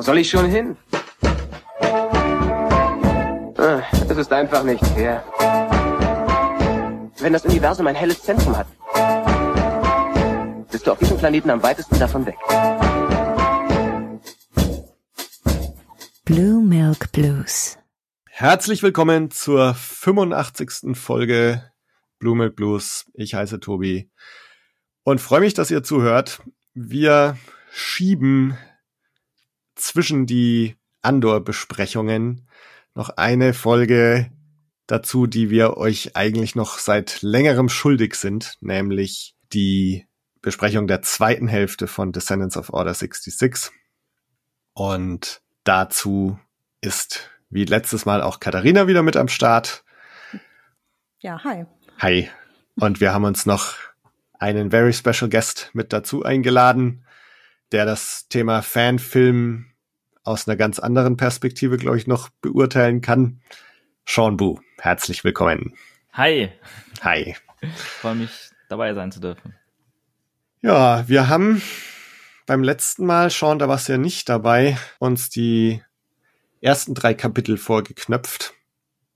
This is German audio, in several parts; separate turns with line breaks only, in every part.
Wo soll ich schon hin? Ah, Es ist einfach nicht fair. Wenn das Universum ein helles Zentrum hat, bist du auf diesem Planeten am weitesten davon weg.
Blue Milk Blues.
Herzlich willkommen zur 85. Folge Blue Milk Blues. Ich heiße Tobi und freue mich, dass ihr zuhört. Wir schieben zwischen die Andor-Besprechungen noch eine Folge dazu, die wir euch eigentlich noch seit längerem schuldig sind, nämlich die Besprechung der zweiten Hälfte von Descendants of Order 66. Und dazu ist wie letztes Mal auch Katharina wieder mit am Start.
Ja, hi.
Hi. Und wir haben uns noch einen very special guest mit dazu eingeladen, der das Thema Fanfilm aus einer ganz anderen Perspektive, glaube ich, noch beurteilen kann. Sean Bu, herzlich willkommen.
Hi,
Hi.
freue mich dabei sein zu dürfen.
Ja, wir haben beim letzten Mal, Sean, da warst du ja nicht dabei, uns die ersten drei Kapitel vorgeknöpft.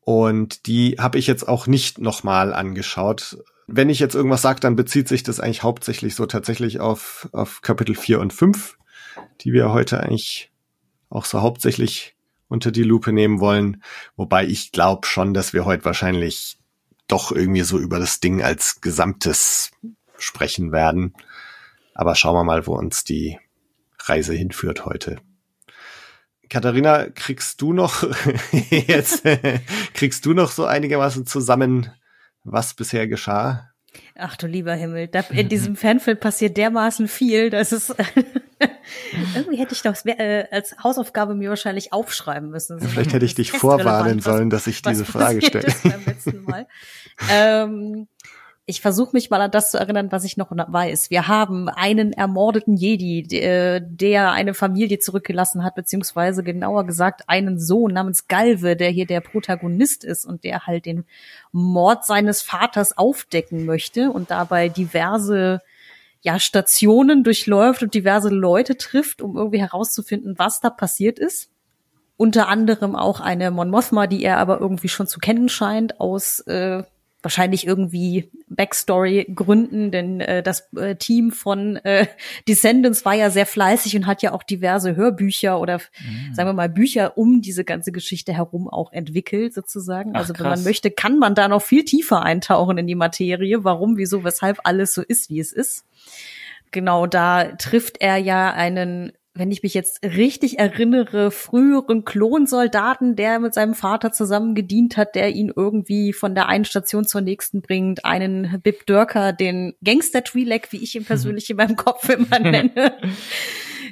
Und die habe ich jetzt auch nicht nochmal angeschaut. Wenn ich jetzt irgendwas sage, dann bezieht sich das eigentlich hauptsächlich so tatsächlich auf, auf Kapitel 4 und 5, die wir heute eigentlich auch so hauptsächlich unter die Lupe nehmen wollen. Wobei ich glaube schon, dass wir heute wahrscheinlich doch irgendwie so über das Ding als Gesamtes sprechen werden. Aber schauen wir mal, wo uns die Reise hinführt heute. Katharina, kriegst du noch jetzt kriegst du noch so einigermaßen zusammen, was bisher geschah?
Ach du lieber Himmel, da, in diesem Fanfilm passiert dermaßen viel, dass es irgendwie hätte ich das äh, als Hausaufgabe mir wahrscheinlich aufschreiben müssen. So
Vielleicht hätte ich dich vorwarnen sollen, dass ich diese Frage stelle.
ist beim letzten Mal. ähm, ich versuche mich mal an das zu erinnern, was ich noch weiß. Wir haben einen ermordeten Jedi, der, der eine Familie zurückgelassen hat, beziehungsweise genauer gesagt einen Sohn namens Galve, der hier der Protagonist ist und der halt den Mord seines Vaters aufdecken möchte und dabei diverse ja, Stationen durchläuft und diverse Leute trifft, um irgendwie herauszufinden, was da passiert ist. Unter anderem auch eine Mon Mothma, die er aber irgendwie schon zu kennen scheint aus äh, wahrscheinlich irgendwie Backstory-Gründen, denn äh, das äh, Team von äh, Descendants war ja sehr fleißig und hat ja auch diverse Hörbücher oder sagen wir mal Bücher um diese ganze Geschichte herum auch entwickelt sozusagen.
Ach,
also wenn man
krass.
möchte, kann man da noch viel tiefer eintauchen in die Materie, warum, wieso, weshalb alles so ist, wie es ist. Genau, da trifft er ja einen wenn ich mich jetzt richtig erinnere, früheren Klonsoldaten, der mit seinem Vater zusammen gedient hat, der ihn irgendwie von der einen Station zur nächsten bringt, einen Bib Dörker, den Gangster Twi'lek, wie ich ihn persönlich in meinem Kopf immer nenne,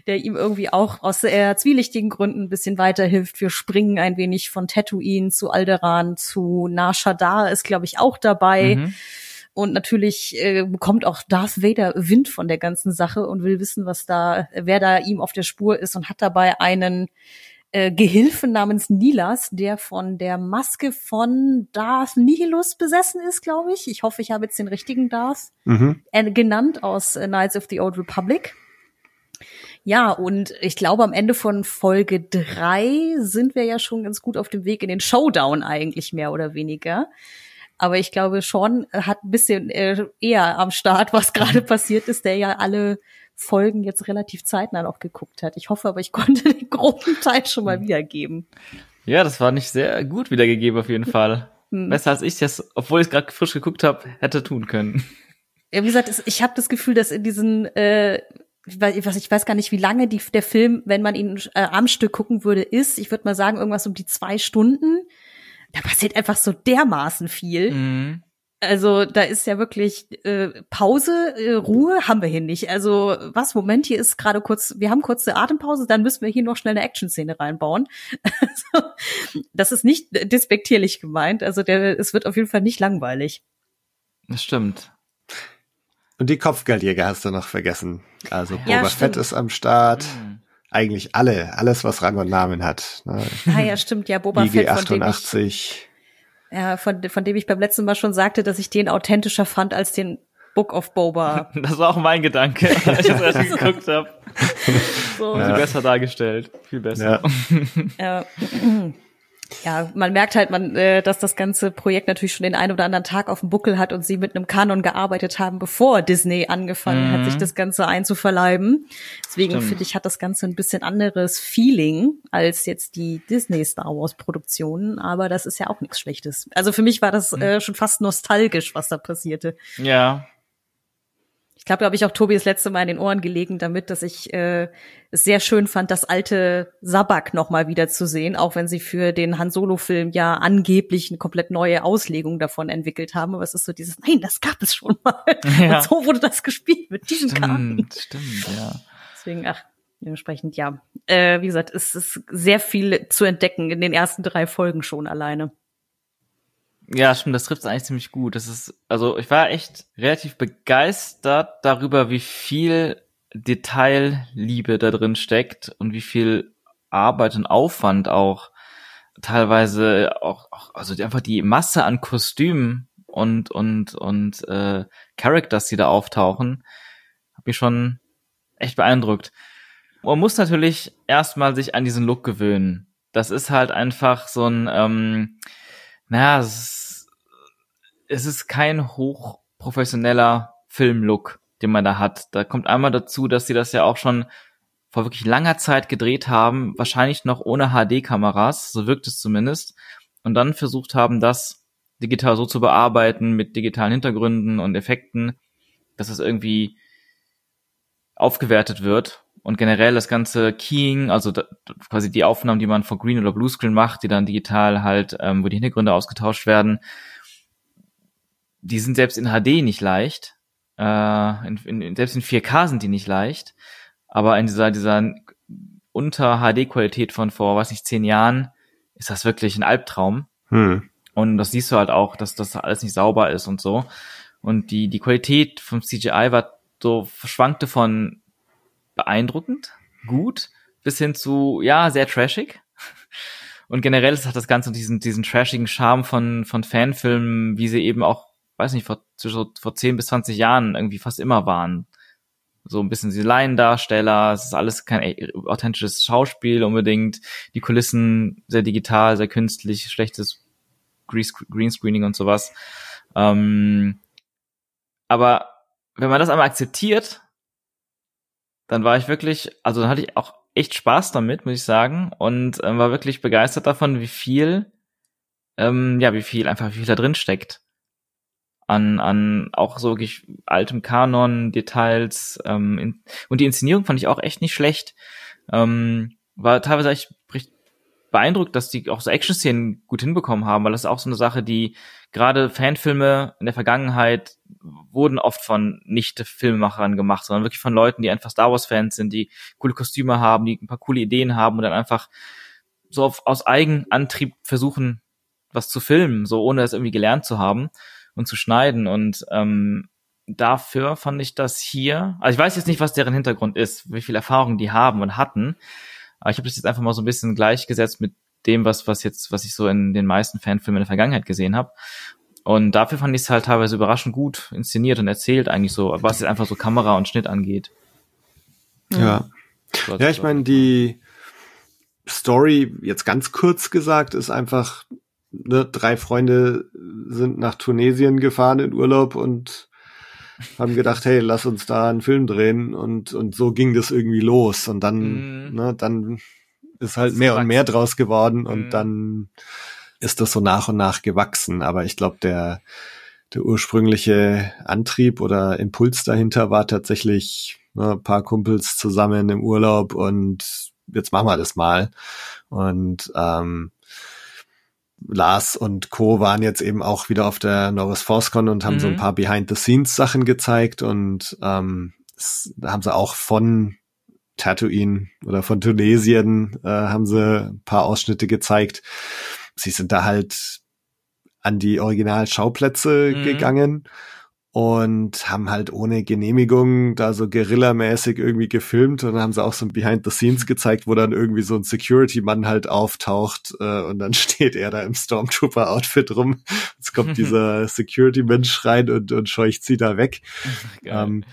der ihm irgendwie auch aus eher zwielichtigen Gründen ein bisschen weiterhilft. Wir springen ein wenig von Tatooine zu Alderaan zu Nar Shaddaa ist, glaube ich, auch dabei.
Mhm.
Und natürlich äh, bekommt auch Darth Vader Wind von der ganzen Sache und will wissen, was da, wer da ihm auf der Spur ist und hat dabei einen äh, Gehilfen namens Nilas, der von der Maske von Darth Nihilus besessen ist, glaube ich. Ich hoffe, ich habe jetzt den richtigen Darth
Mhm.
äh, genannt aus äh, Knights of the Old Republic. Ja, und ich glaube, am Ende von Folge drei sind wir ja schon ganz gut auf dem Weg in den Showdown eigentlich mehr oder weniger. Aber ich glaube, Sean hat ein bisschen äh, eher am Start, was gerade passiert ist, der ja alle Folgen jetzt relativ zeitnah noch geguckt hat. Ich hoffe aber, ich konnte den groben Teil schon mal wiedergeben.
Ja, das war nicht sehr gut wiedergegeben auf jeden Fall.
Hm.
Besser als ich das, obwohl ich es gerade frisch geguckt habe, hätte tun können.
Ja, wie gesagt, es- ich habe das Gefühl, dass in diesen, äh, ich weiß, was- ich weiß gar nicht, wie lange die, der Film, wenn man ihn äh, am Stück gucken würde, ist. Ich würde mal sagen, irgendwas um die zwei Stunden. Da passiert einfach so dermaßen viel.
Mhm.
Also da ist ja wirklich äh, Pause, äh, Ruhe haben wir hier nicht. Also was, Moment, hier ist gerade kurz, wir haben kurz eine Atempause, dann müssen wir hier noch schnell eine Action-Szene reinbauen. Also, das ist nicht despektierlich gemeint. Also der, es wird auf jeden Fall nicht langweilig.
Das stimmt.
Und die Kopfgeldjäger hast du noch vergessen. Also Boba
Ja,
Fett ist am Start.
Mhm.
Eigentlich alle, alles was Rang und Namen hat. Ne?
Ah ja, stimmt, ja, Boba
IG
Fett, von dem ich
88.
Ja, von, von dem ich beim letzten Mal schon sagte, dass ich den authentischer fand als den Book of Boba.
Das war auch mein Gedanke, als ich das erst geguckt habe.
So.
Ja.
besser dargestellt. Viel besser.
Ja.
Ja, man merkt halt, man, äh, dass das ganze Projekt natürlich schon den einen oder anderen Tag auf dem Buckel hat und sie mit einem Kanon gearbeitet haben, bevor Disney angefangen hat,
Mhm.
sich das Ganze einzuverleiben. Deswegen finde ich, hat das Ganze ein bisschen anderes Feeling als jetzt die Disney Star Wars Produktionen, aber das ist ja auch nichts Schlechtes. Also für mich war das
Mhm.
äh, schon fast nostalgisch, was da passierte.
Ja.
Ich glaube, da habe ich auch Tobi das letzte Mal in den Ohren gelegen damit, dass ich äh, es sehr schön fand, das alte Sabak noch mal wieder zu sehen, auch wenn sie für den Han Solo-Film ja angeblich eine komplett neue Auslegung davon entwickelt haben. Aber es ist so dieses, nein, das gab es schon mal.
Ja.
Und so wurde das gespielt mit diesem Kanon.
Stimmt, stimmt, ja.
Deswegen, ach, dementsprechend ja. Äh, wie gesagt, es ist sehr viel zu entdecken in den ersten drei Folgen schon alleine.
Ja, stimmt, das trifft eigentlich ziemlich gut. Das ist, also ich war echt relativ begeistert darüber, wie viel Detailliebe da drin steckt und wie viel Arbeit und Aufwand auch teilweise auch, auch also einfach die Masse an Kostümen und und und äh, Characters, die da auftauchen, hat mich schon echt beeindruckt. Man muss natürlich erstmal sich an diesen Look gewöhnen. Das ist halt einfach so ein ähm, naja, es ist, es ist kein hochprofessioneller Filmlook, den man da hat. Da kommt einmal dazu, dass sie das ja auch schon vor wirklich langer Zeit gedreht haben, wahrscheinlich noch ohne HD-Kameras, so wirkt es zumindest, und dann versucht haben, das digital so zu bearbeiten mit digitalen Hintergründen und Effekten, dass es irgendwie aufgewertet wird und generell das ganze Keying, also da, quasi die Aufnahmen, die man vor Green oder Bluescreen macht, die dann digital halt, ähm, wo die Hintergründe ausgetauscht werden, die sind selbst in HD nicht leicht. Äh, in, in, selbst in 4K sind die nicht leicht. Aber in dieser, dieser unter HD-Qualität von vor, weiß nicht, zehn Jahren ist das wirklich ein Albtraum.
Hm.
Und das siehst du halt auch, dass das alles nicht sauber ist und so. Und die, die Qualität vom CGI war so verschwankte von beeindruckend, gut, bis hin zu, ja, sehr trashig. Und generell hat das Ganze diesen, diesen trashigen Charme von, von Fanfilmen, wie sie eben auch, weiß nicht, vor, so vor 10 bis 20 Jahren irgendwie fast immer waren. So ein bisschen diese Laiendarsteller, es ist alles kein authentisches Schauspiel unbedingt, die Kulissen sehr digital, sehr künstlich, schlechtes Greens- Greenscreening und sowas. Ähm, aber wenn man das einmal akzeptiert, dann war ich wirklich, also dann hatte ich auch echt Spaß damit, muss ich sagen, und ähm, war wirklich begeistert davon, wie viel, ähm, ja, wie viel einfach, wie viel da drin steckt. An, an auch so wirklich altem Kanon, Details, ähm, in, und die Inszenierung fand ich auch echt nicht schlecht. Ähm, war teilweise echt beeindruckt, dass die auch so Action-Szenen gut hinbekommen haben, weil das ist auch so eine Sache, die gerade Fanfilme in der Vergangenheit wurden oft von nicht Filmemachern gemacht, sondern wirklich von Leuten, die einfach Star Wars Fans sind, die coole Kostüme haben, die ein paar coole Ideen haben und dann einfach so auf, aus Eigenantrieb versuchen, was zu filmen, so ohne es irgendwie gelernt zu haben und zu schneiden. Und ähm, dafür fand ich das hier, also ich weiß jetzt nicht, was deren Hintergrund ist, wie viel Erfahrung die haben und hatten, aber ich habe das jetzt einfach mal so ein bisschen gleichgesetzt mit dem, was, was jetzt, was ich so in den meisten Fanfilmen in der Vergangenheit gesehen habe. Und dafür fand ich es halt teilweise überraschend gut inszeniert und erzählt, eigentlich so, was jetzt einfach so Kamera und Schnitt angeht.
Ja. Ja, ich meine, die Story, jetzt ganz kurz gesagt, ist einfach, ne, drei Freunde sind nach Tunesien gefahren in Urlaub und haben gedacht, hey, lass uns da einen Film drehen und, und so ging das irgendwie los und dann,
Mhm.
ne, dann ist halt
ist
mehr und
gewachsen.
mehr draus geworden und
Mhm.
dann ist das so nach und nach gewachsen, aber ich glaube, der, der ursprüngliche Antrieb oder Impuls dahinter war tatsächlich ne, ein paar Kumpels zusammen im Urlaub und jetzt machen wir das mal. Und ähm, Lars und Co. waren jetzt eben auch wieder auf der Norris ForceCon und haben so ein
Mhm.
paar Behind-the-Scenes-Sachen gezeigt und ähm, haben sie auch von Tatooine oder von Tunesien äh, haben sie ein paar Ausschnitte gezeigt. Sie sind da halt an die Originalschauplätze
Mhm.
gegangen und haben halt ohne Genehmigung da so Guerilla-mäßig irgendwie gefilmt und haben sie auch so ein Behind the Scenes gezeigt, wo dann irgendwie so ein Security-Mann halt auftaucht äh, und dann steht er da im Stormtrooper-Outfit rum. Jetzt kommt dieser Security-Mensch rein und, und scheucht sie da weg. Ähm,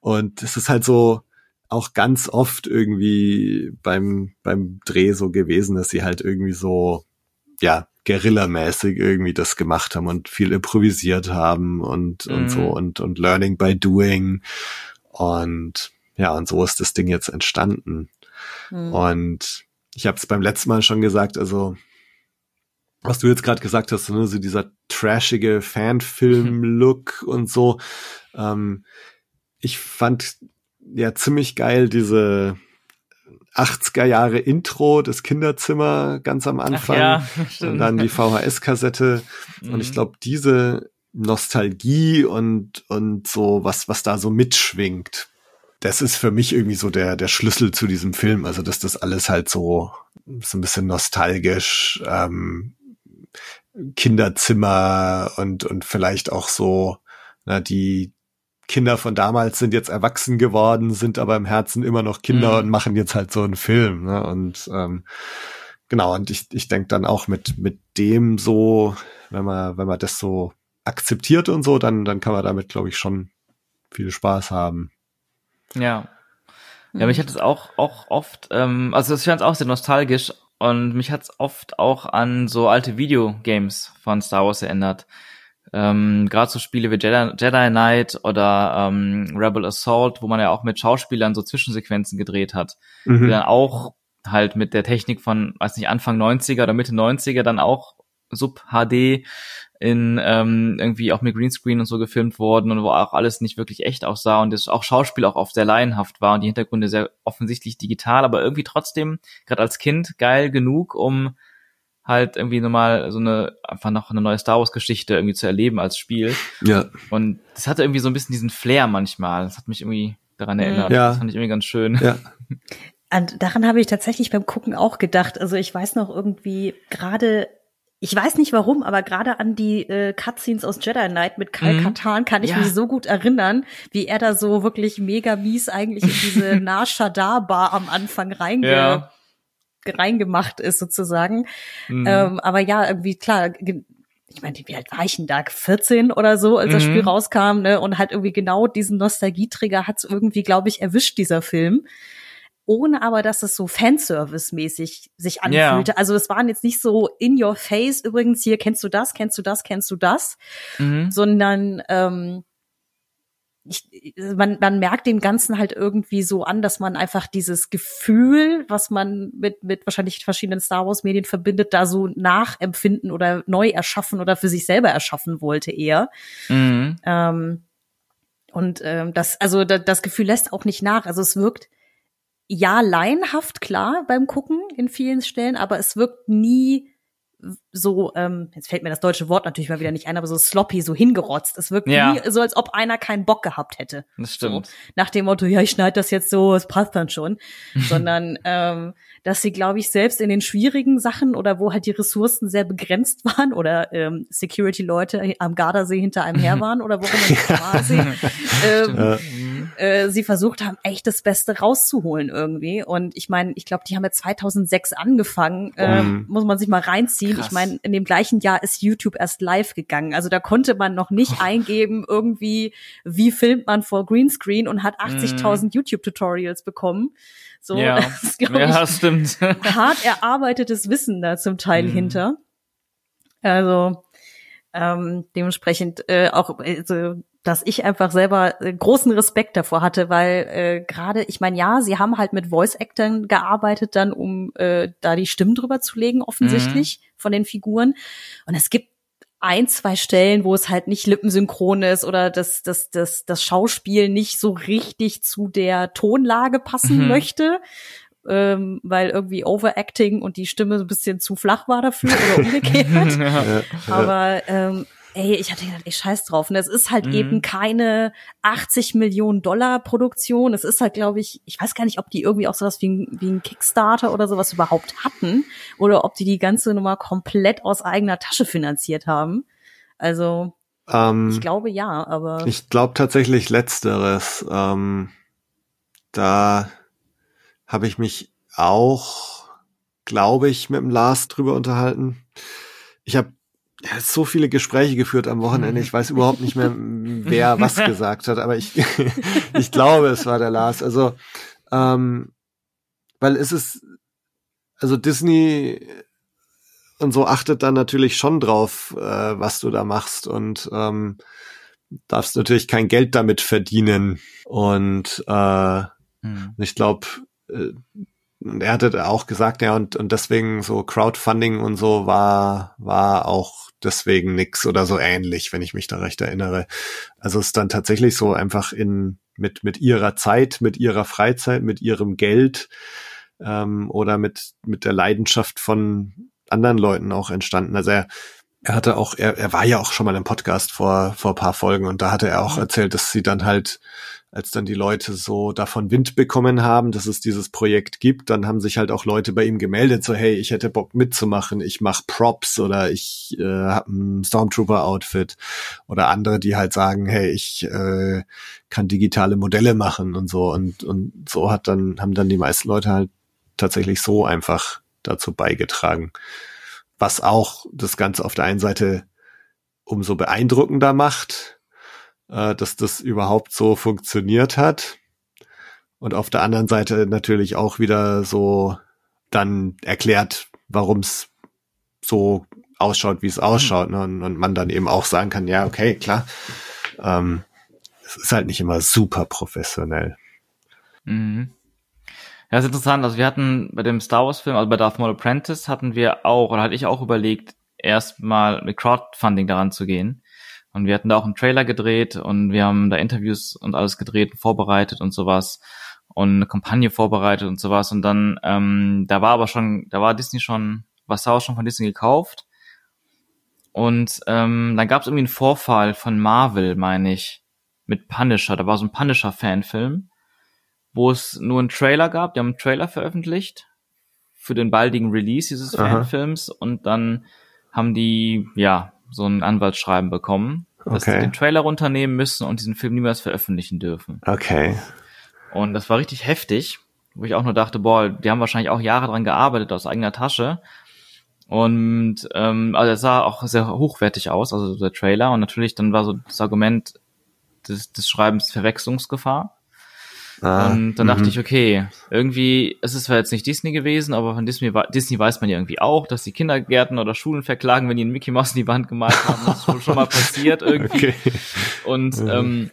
und es ist halt so, auch ganz oft irgendwie beim, beim Dreh so gewesen, dass sie halt irgendwie so, ja, Guerilla-mäßig irgendwie das gemacht haben und viel improvisiert haben und, mhm. und so und, und Learning by Doing. Und ja, und so ist das Ding jetzt entstanden. Mhm. Und ich habe es beim letzten Mal schon gesagt, also was du jetzt gerade gesagt hast, ne, so dieser trashige Fanfilm-Look und so. Ähm, ich fand ja ziemlich geil diese 80er Jahre Intro, das Kinderzimmer ganz am Anfang ja, und dann die VHS-Kassette. Mhm. Und ich mhm. glaube, diese Nostalgie und, und so, was, was da so mitschwingt, das ist für mich irgendwie so der, der Schlüssel zu diesem Film. Also, dass das alles halt so, so ein bisschen nostalgisch, ähm, Kinderzimmer und, und vielleicht auch so, na, die, Kinder von damals sind jetzt erwachsen geworden, sind aber im Herzen immer noch Kinder mhm. und machen jetzt halt so einen Film. Ne? Und ähm, genau, und ich, ich denke dann auch mit, mit dem so, wenn man, wenn man das so akzeptiert und so, dann, dann kann man damit, glaube ich, schon viel Spaß haben.
Ja. Ja, mich hat es auch, auch oft, ähm, also ich fand es auch sehr nostalgisch und mich hat es oft auch an so alte Videogames von Star Wars erinnert. Ähm, Gerade so Spiele wie Jedi, Jedi Knight oder ähm, Rebel Assault, wo man ja auch mit Schauspielern so Zwischensequenzen gedreht hat, mhm. die dann auch halt mit der Technik von, weiß nicht, Anfang 90er oder Mitte 90er dann auch Sub HD in ähm, irgendwie auch mit Greenscreen und so gefilmt worden und wo auch alles nicht wirklich echt aussah und das auch Schauspiel auch oft sehr laienhaft war und die Hintergründe sehr offensichtlich digital, aber irgendwie trotzdem gerade als Kind geil genug, um halt irgendwie nochmal so eine, einfach noch eine neue Star Wars Geschichte irgendwie zu erleben als Spiel.
Ja.
Und das hatte irgendwie so ein bisschen diesen Flair manchmal. Das hat mich irgendwie daran erinnert.
Ja.
Das fand ich irgendwie ganz schön.
Ja.
Und daran habe ich tatsächlich beim Gucken auch gedacht. Also ich weiß noch irgendwie gerade ich weiß nicht warum, aber gerade an die äh, Cutscenes aus Jedi Knight mit Kyle mhm. Katan kann ich ja. mich so gut erinnern, wie er da so wirklich mega mies eigentlich in diese Nar Shaddaa Bar am Anfang reinge ja reingemacht ist sozusagen. Mhm. Ähm, aber ja, irgendwie klar, ich meine, wie alt war ich denn da? 14 oder so, als mhm. das Spiel rauskam, ne? Und halt irgendwie genau diesen Nostalgieträger hat es irgendwie, glaube ich, erwischt, dieser Film. Ohne aber, dass es so Fanservice-mäßig sich anfühlte. Yeah. Also es waren jetzt nicht so in your face, übrigens, hier kennst du das, kennst du das, kennst du das, mhm. sondern ähm, ich, man, man merkt dem Ganzen halt irgendwie so an, dass man einfach dieses Gefühl, was man mit, mit wahrscheinlich verschiedenen Star Wars Medien verbindet, da so nachempfinden oder neu erschaffen oder für sich selber erschaffen wollte eher. Mhm. Ähm, und ähm, das, also da, das Gefühl lässt auch nicht nach. Also es wirkt ja laienhaft klar beim Gucken in vielen Stellen, aber es wirkt nie so, ähm, jetzt fällt mir das deutsche Wort natürlich mal wieder nicht ein, aber so sloppy, so hingerotzt. Es wirkt ja. nie so, als ob einer keinen Bock gehabt hätte.
Das stimmt.
So, nach dem Motto, ja, ich schneide das jetzt so, es passt dann schon. Sondern ähm, dass sie, glaube ich, selbst in den schwierigen Sachen oder wo halt die Ressourcen sehr begrenzt waren oder ähm, Security-Leute am Gardasee hinter einem her waren oder wo immer sie, ähm, äh, sie versucht haben, echt das Beste rauszuholen irgendwie. Und ich meine, ich glaube, die haben ja 2006 angefangen, ähm, muss man sich mal reinziehen. Krass. Ich meine, in dem gleichen Jahr ist YouTube erst live gegangen. Also da konnte man noch nicht oh. eingeben, irgendwie, wie filmt man vor Greenscreen und hat 80.000 mm. YouTube-Tutorials bekommen. So,
ja, das ist, ja, ich, stimmt.
hart erarbeitetes Wissen da zum Teil mhm. hinter. Also ähm, dementsprechend äh, auch, also, dass ich einfach selber äh, großen Respekt davor hatte, weil äh, gerade, ich meine, ja, sie haben halt mit Voice Actern gearbeitet, dann um äh, da die Stimmen drüber zu legen, offensichtlich mhm. von den Figuren. Und es gibt ein, zwei Stellen, wo es halt nicht lippensynchron ist oder das, das, das, das Schauspiel nicht so richtig zu der Tonlage passen mhm. möchte, ähm, weil irgendwie Overacting und die Stimme so ein bisschen zu flach war dafür oder umgekehrt. ja, Aber ähm, ey, ich hatte gedacht, ey, scheiß drauf. Und es ist halt mhm. eben keine 80 Millionen Dollar Produktion. Es ist halt, glaube ich, ich weiß gar nicht, ob die irgendwie auch sowas wie ein, wie ein Kickstarter oder sowas überhaupt hatten oder ob die die ganze Nummer komplett aus eigener Tasche finanziert haben. Also, ähm, ich glaube ja, aber.
Ich glaube tatsächlich letzteres. Ähm, da habe ich mich auch, glaube ich, mit dem Lars drüber unterhalten. Ich habe so viele Gespräche geführt am Wochenende. Ich weiß überhaupt nicht mehr, wer was gesagt hat, aber ich, ich glaube, es war der Lars. Also Ähm, weil es ist, also Disney und so achtet dann natürlich schon drauf, äh, was du da machst und ähm, darfst natürlich kein Geld damit verdienen. Und äh, hm. ich glaube, äh, er hatte auch gesagt, ja, und, und deswegen so Crowdfunding und so war, war auch deswegen nix oder so ähnlich, wenn ich mich da recht erinnere. Also es ist dann tatsächlich so einfach in, mit, mit ihrer Zeit, mit ihrer Freizeit, mit ihrem Geld, ähm, oder mit, mit der Leidenschaft von anderen Leuten auch entstanden. Also er, er hatte auch, er, er war ja auch schon mal im Podcast vor, vor paar Folgen und da hatte er auch mhm. erzählt, dass sie dann halt, als dann die Leute so davon Wind bekommen haben, dass es dieses Projekt gibt, dann haben sich halt auch Leute bei ihm gemeldet, so hey, ich hätte Bock mitzumachen, ich mache Props oder ich äh, habe ein Stormtrooper-Outfit oder andere, die halt sagen, hey, ich äh, kann digitale Modelle machen und so und und so hat dann haben dann die meisten Leute halt tatsächlich so einfach dazu beigetragen. Was auch das Ganze auf der einen Seite umso beeindruckender macht, äh, dass das überhaupt so funktioniert hat. Und auf der anderen Seite natürlich auch wieder so dann erklärt, warum es so ausschaut, wie es ausschaut. Ne? Und, und, man dann eben auch sagen kann, ja, okay, klar. Ähm, es ist halt nicht immer super professionell.
Mhm. Ja, ist interessant. Also wir hatten bei dem Star Wars Film, also bei Darth Maul Apprentice hatten wir auch, oder hatte ich auch überlegt, erstmal mit Crowdfunding daran zu gehen. Und wir hatten da auch einen Trailer gedreht und wir haben da Interviews und alles gedreht und vorbereitet und sowas und eine Kampagne vorbereitet und sowas. Und dann, ähm, da war aber schon, da war Disney schon, Star Wars schon von Disney gekauft. Und ähm, dann gab es irgendwie einen Vorfall von Marvel, meine ich, mit Punisher. Da war so ein Punisher-Fanfilm wo es nur einen Trailer gab. Die haben einen Trailer veröffentlicht für den baldigen Release dieses Aha. Fanfilms und dann haben die, ja, so ein Anwaltsschreiben bekommen, dass okay. sie den Trailer runternehmen müssen und diesen Film niemals veröffentlichen dürfen.
Okay.
Und das war richtig heftig, wo ich auch nur dachte, boah, die haben wahrscheinlich auch Jahre dran gearbeitet aus eigener Tasche. Und ähm, also es sah auch sehr hochwertig aus, also der Trailer. Und natürlich dann war so das Argument des, des Schreibens Verwechslungsgefahr. Ah, und dann dachte mhm. ich, okay, irgendwie, es ist zwar jetzt nicht Disney gewesen, aber von Disney, Disney weiß man ja irgendwie auch, dass die Kindergärten oder Schulen verklagen, wenn die einen Mickey Mouse in die Wand gemalt haben. Das ist schon mal passiert irgendwie. Okay. Und, ähm,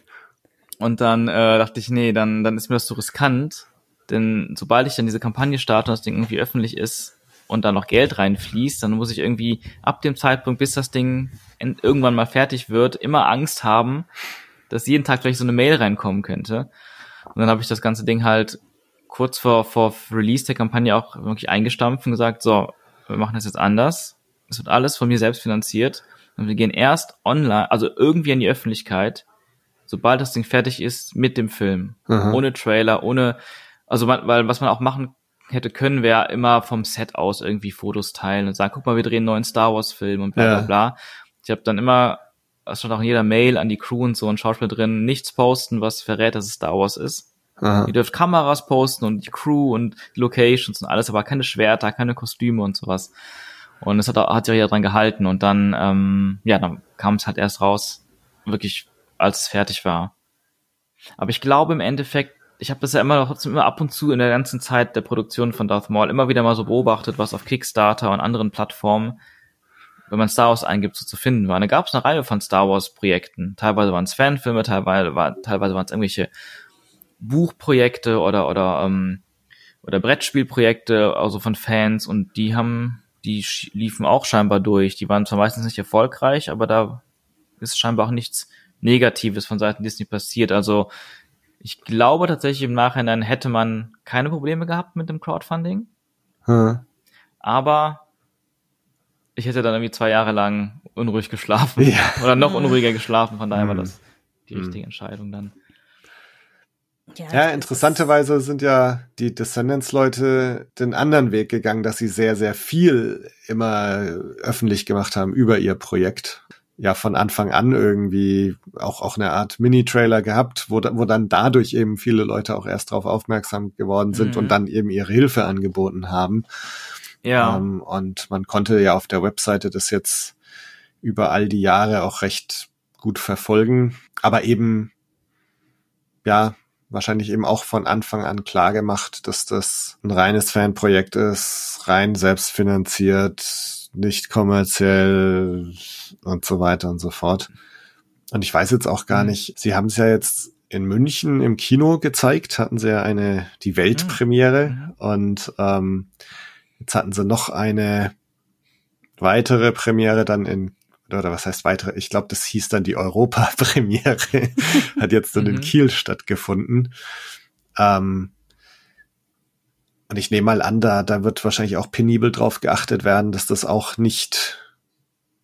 und dann äh, dachte ich, nee, dann, dann ist mir das zu riskant. Denn sobald ich dann diese Kampagne starte und das Ding irgendwie öffentlich ist und da noch Geld reinfließt, dann muss ich irgendwie ab dem Zeitpunkt, bis das Ding irgendwann mal fertig wird, immer Angst haben, dass jeden Tag vielleicht so eine Mail reinkommen könnte. Und dann habe ich das ganze Ding halt kurz vor, vor Release der Kampagne auch wirklich eingestampft und gesagt, so, wir machen das jetzt anders. Es wird alles von mir selbst finanziert. Und wir gehen erst online, also irgendwie in die Öffentlichkeit, sobald das Ding fertig ist mit dem Film. Mhm. Ohne Trailer, ohne, also man, weil was man auch machen hätte können, wäre immer vom Set aus irgendwie Fotos teilen und sagen, guck mal, wir drehen einen neuen Star Wars Film und bla bla ja. bla. Ich habe dann immer es stand auch in jeder Mail an die Crew und so ein Schauspieler drin, nichts posten, was verrät, dass es Star Wars ist. Aha. Ihr dürft Kameras posten und die Crew und die Locations und alles, aber keine Schwerter, keine Kostüme und sowas. Und es hat, hat sich ja dran gehalten und dann, ähm, ja, dann kam es halt erst raus, wirklich, als es fertig war. Aber ich glaube im Endeffekt, ich habe das ja immer trotzdem immer ab und zu in der ganzen Zeit der Produktion von Darth Maul immer wieder mal so beobachtet, was auf Kickstarter und anderen Plattformen wenn man Star Wars eingibt, so zu finden war. Da gab es eine Reihe von Star Wars Projekten. Teilweise waren es Fanfilme, teilweise, war, teilweise waren es irgendwelche Buchprojekte oder oder ähm, oder Brettspielprojekte, also von Fans und die haben, die liefen auch scheinbar durch. Die waren zwar meistens nicht erfolgreich, aber da ist scheinbar auch nichts Negatives von Seiten Disney passiert. Also ich glaube tatsächlich im Nachhinein hätte man keine Probleme gehabt mit dem Crowdfunding. Hm. Aber ich hätte dann irgendwie zwei Jahre lang unruhig geschlafen. Ja. Oder noch unruhiger geschlafen, von daher war mhm. das die mhm. richtige Entscheidung dann.
Ja, ja interessanterweise sind ja die Descendants-Leute den anderen Weg gegangen, dass sie sehr, sehr viel immer öffentlich gemacht haben über ihr Projekt. Ja, von Anfang an irgendwie auch, auch eine Art Mini-Trailer gehabt, wo, wo dann dadurch eben viele Leute auch erst darauf aufmerksam geworden sind mhm. und dann eben ihre Hilfe angeboten haben. Ja. Ähm, und man konnte ja auf der Webseite das jetzt über all die Jahre auch recht gut verfolgen. Aber eben, ja, wahrscheinlich eben auch von Anfang an klar gemacht, dass das ein reines Fanprojekt ist, rein selbstfinanziert, nicht kommerziell und so weiter und so fort. Und ich weiß jetzt auch gar mhm. nicht, Sie haben es ja jetzt in München im Kino gezeigt, hatten sie ja eine, die Weltpremiere mhm. und ähm, jetzt hatten sie noch eine weitere Premiere dann in oder was heißt weitere? Ich glaube, das hieß dann die Europa-Premiere, hat jetzt dann in mhm. Kiel stattgefunden. Ähm, und ich nehme mal an, da, da wird wahrscheinlich auch penibel drauf geachtet werden, dass das auch nicht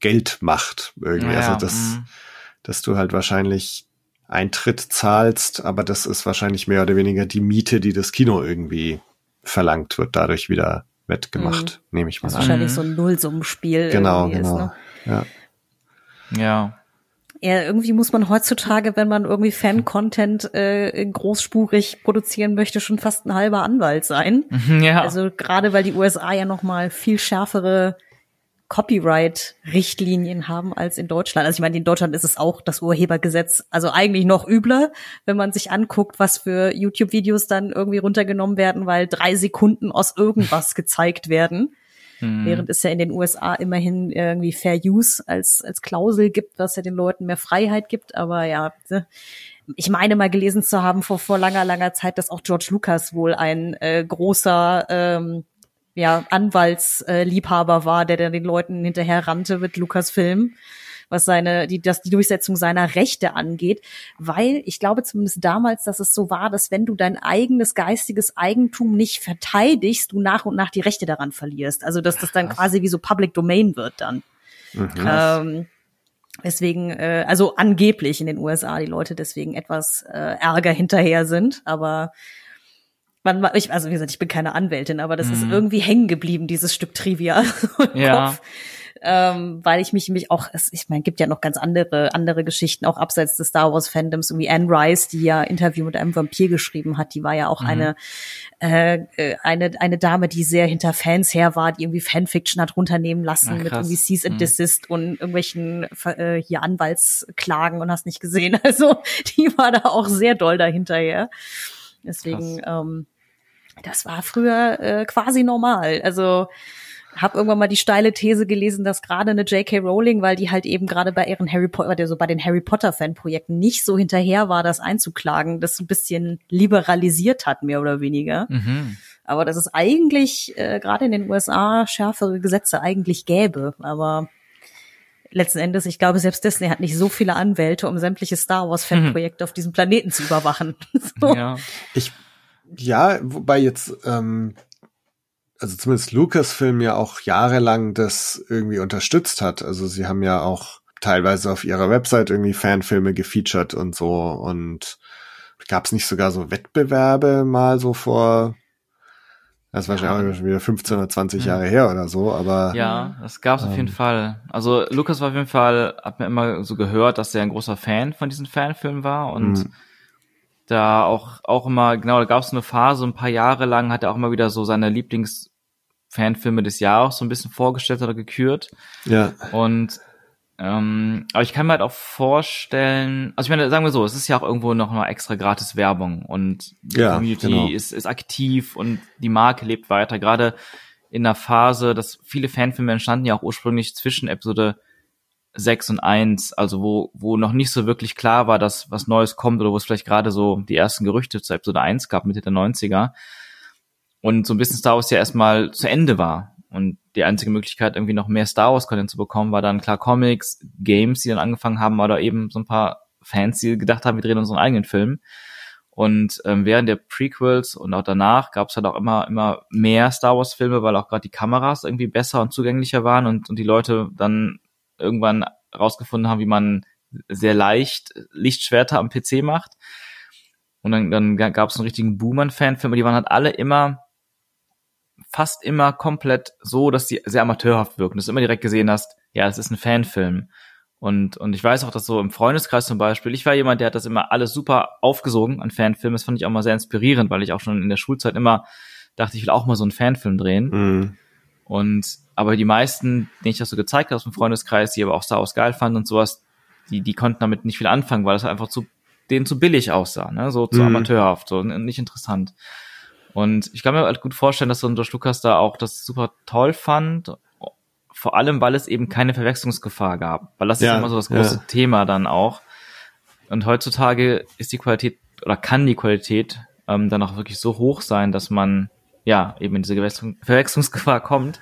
Geld macht irgendwie. Ja, also dass, mhm. dass du halt wahrscheinlich Eintritt zahlst, aber das ist wahrscheinlich mehr oder weniger die Miete, die das Kino irgendwie verlangt, wird dadurch wieder wettgemacht, mhm. nehme ich mal
das an. Wahrscheinlich so ein Nullsummenspiel.
Genau, genau. Ist, ne? Ja.
Ja.
Ja, irgendwie muss man heutzutage, wenn man irgendwie Fan-Content äh, großspurig produzieren möchte, schon fast ein halber Anwalt sein.
Ja.
Also gerade weil die USA ja noch mal viel schärfere Copyright-Richtlinien haben als in Deutschland. Also ich meine, in Deutschland ist es auch das Urhebergesetz, also eigentlich noch übler, wenn man sich anguckt, was für YouTube-Videos dann irgendwie runtergenommen werden, weil drei Sekunden aus irgendwas gezeigt werden. Mhm. Während es ja in den USA immerhin irgendwie Fair Use als, als Klausel gibt, was ja den Leuten mehr Freiheit gibt. Aber ja, ne, ich meine mal gelesen zu haben vor, vor langer, langer Zeit, dass auch George Lucas wohl ein äh, großer ähm, ja, Anwaltsliebhaber war, der dann den Leuten hinterher rannte mit Lucasfilm, was seine, die, das, die Durchsetzung seiner Rechte angeht, weil ich glaube zumindest damals, dass es so war, dass wenn du dein eigenes geistiges Eigentum nicht verteidigst, du nach und nach die Rechte daran verlierst. Also, dass das dann quasi wie so Public Domain wird dann. Mhm. Ähm, Deswegen, äh, also angeblich in den USA die Leute deswegen etwas äh, ärger hinterher sind, aber man, ich, also wie gesagt, ich bin keine Anwältin, aber das mhm. ist irgendwie hängen geblieben, dieses Stück Trivia
ja. Kopf.
Ähm, weil ich mich mich auch, ich meine, gibt ja noch ganz andere andere Geschichten auch abseits des Star Wars Fandoms, wie Anne Rice, die ja Interview mit einem Vampir geschrieben hat, die war ja auch mhm. eine äh, eine eine Dame, die sehr hinter Fans her war, die irgendwie Fanfiction hat runternehmen lassen Ach, mit irgendwie Cease and mhm. Desist und irgendwelchen äh, hier Anwaltsklagen und hast nicht gesehen. Also die war da auch sehr doll dahinterher. Deswegen ähm, das war früher äh, quasi normal. Also habe irgendwann mal die steile These gelesen, dass gerade eine J.K. Rowling, weil die halt eben gerade bei ihren Harry Potter, also bei den Harry Potter Fanprojekten nicht so hinterher war, das einzuklagen, das ein bisschen liberalisiert hat, mehr oder weniger. Mhm. Aber dass es eigentlich äh, gerade in den USA schärfere Gesetze eigentlich gäbe. Aber letzten Endes, ich glaube, selbst Disney hat nicht so viele Anwälte, um sämtliche Star Wars Fanprojekte mhm. auf diesem Planeten zu überwachen.
so. Ja.
Ich ja, wobei jetzt, ähm, also zumindest Lucasfilm ja auch jahrelang das irgendwie unterstützt hat. Also sie haben ja auch teilweise auf ihrer Website irgendwie Fanfilme gefeatured und so. Und gab es nicht sogar so Wettbewerbe mal so vor, das war ja. schon wieder 15 oder 20 Jahre her oder so, aber.
Ja, das gab es ähm, auf jeden Fall. Also Lukas war auf jeden Fall, hat mir immer so gehört, dass er ein großer Fan von diesen Fanfilmen war und mhm da auch, auch immer, genau, da gab es eine Phase, ein paar Jahre lang hat er auch immer wieder so seine Lieblingsfanfilme des Jahres so ein bisschen vorgestellt oder gekürt.
Ja.
Und ähm, aber ich kann mir halt auch vorstellen, also ich meine, sagen wir so, es ist ja auch irgendwo noch mal extra gratis Werbung und die ja, Community genau. ist, ist aktiv und die Marke lebt weiter. Gerade in der Phase, dass viele Fanfilme entstanden ja auch ursprünglich zwischen Episode 6 und 1, also wo, wo noch nicht so wirklich klar war, dass was Neues kommt oder wo es vielleicht gerade so die ersten Gerüchte zu Episode 1 gab, Mitte der 90er. Und so ein bisschen Star Wars ja erstmal zu Ende war. Und die einzige Möglichkeit, irgendwie noch mehr Star Wars Content zu bekommen, war dann klar Comics, Games, die dann angefangen haben, oder eben so ein paar Fans, die gedacht haben, wir drehen unseren eigenen Film. Und ähm, während der Prequels und auch danach gab es halt auch immer immer mehr Star Wars Filme, weil auch gerade die Kameras irgendwie besser und zugänglicher waren und, und die Leute dann irgendwann rausgefunden haben, wie man sehr leicht Lichtschwerter am PC macht. Und dann, dann gab es einen richtigen Boom an Fanfilmen, die waren halt alle immer, fast immer komplett so, dass die sehr amateurhaft wirken, dass du immer direkt gesehen hast, ja, es ist ein Fanfilm. Und, und ich weiß auch, dass so im Freundeskreis zum Beispiel, ich war jemand, der hat das immer alles super aufgesogen an Fanfilmen. Das fand ich auch mal sehr inspirierend, weil ich auch schon in der Schulzeit immer dachte, ich will auch mal so einen Fanfilm drehen. Mhm. Und aber die meisten, denen ich das so gezeigt habe aus dem Freundeskreis, die aber auch Star Wars geil fanden und sowas, die, die konnten damit nicht viel anfangen, weil das einfach zu denen zu billig aussah, ne? so zu
Mhm.
amateurhaft, so nicht interessant. Und ich kann mir halt gut vorstellen, dass so ein George Lucas da auch das super toll fand, vor allem, weil es eben keine Verwechslungsgefahr gab, weil das
Ja,
ist immer so das große
ja.
Thema dann auch. Und heutzutage ist die Qualität oder kann die Qualität ähm, dann auch wirklich so hoch sein, dass man ja eben in diese Verwechslungsgefahr kommt.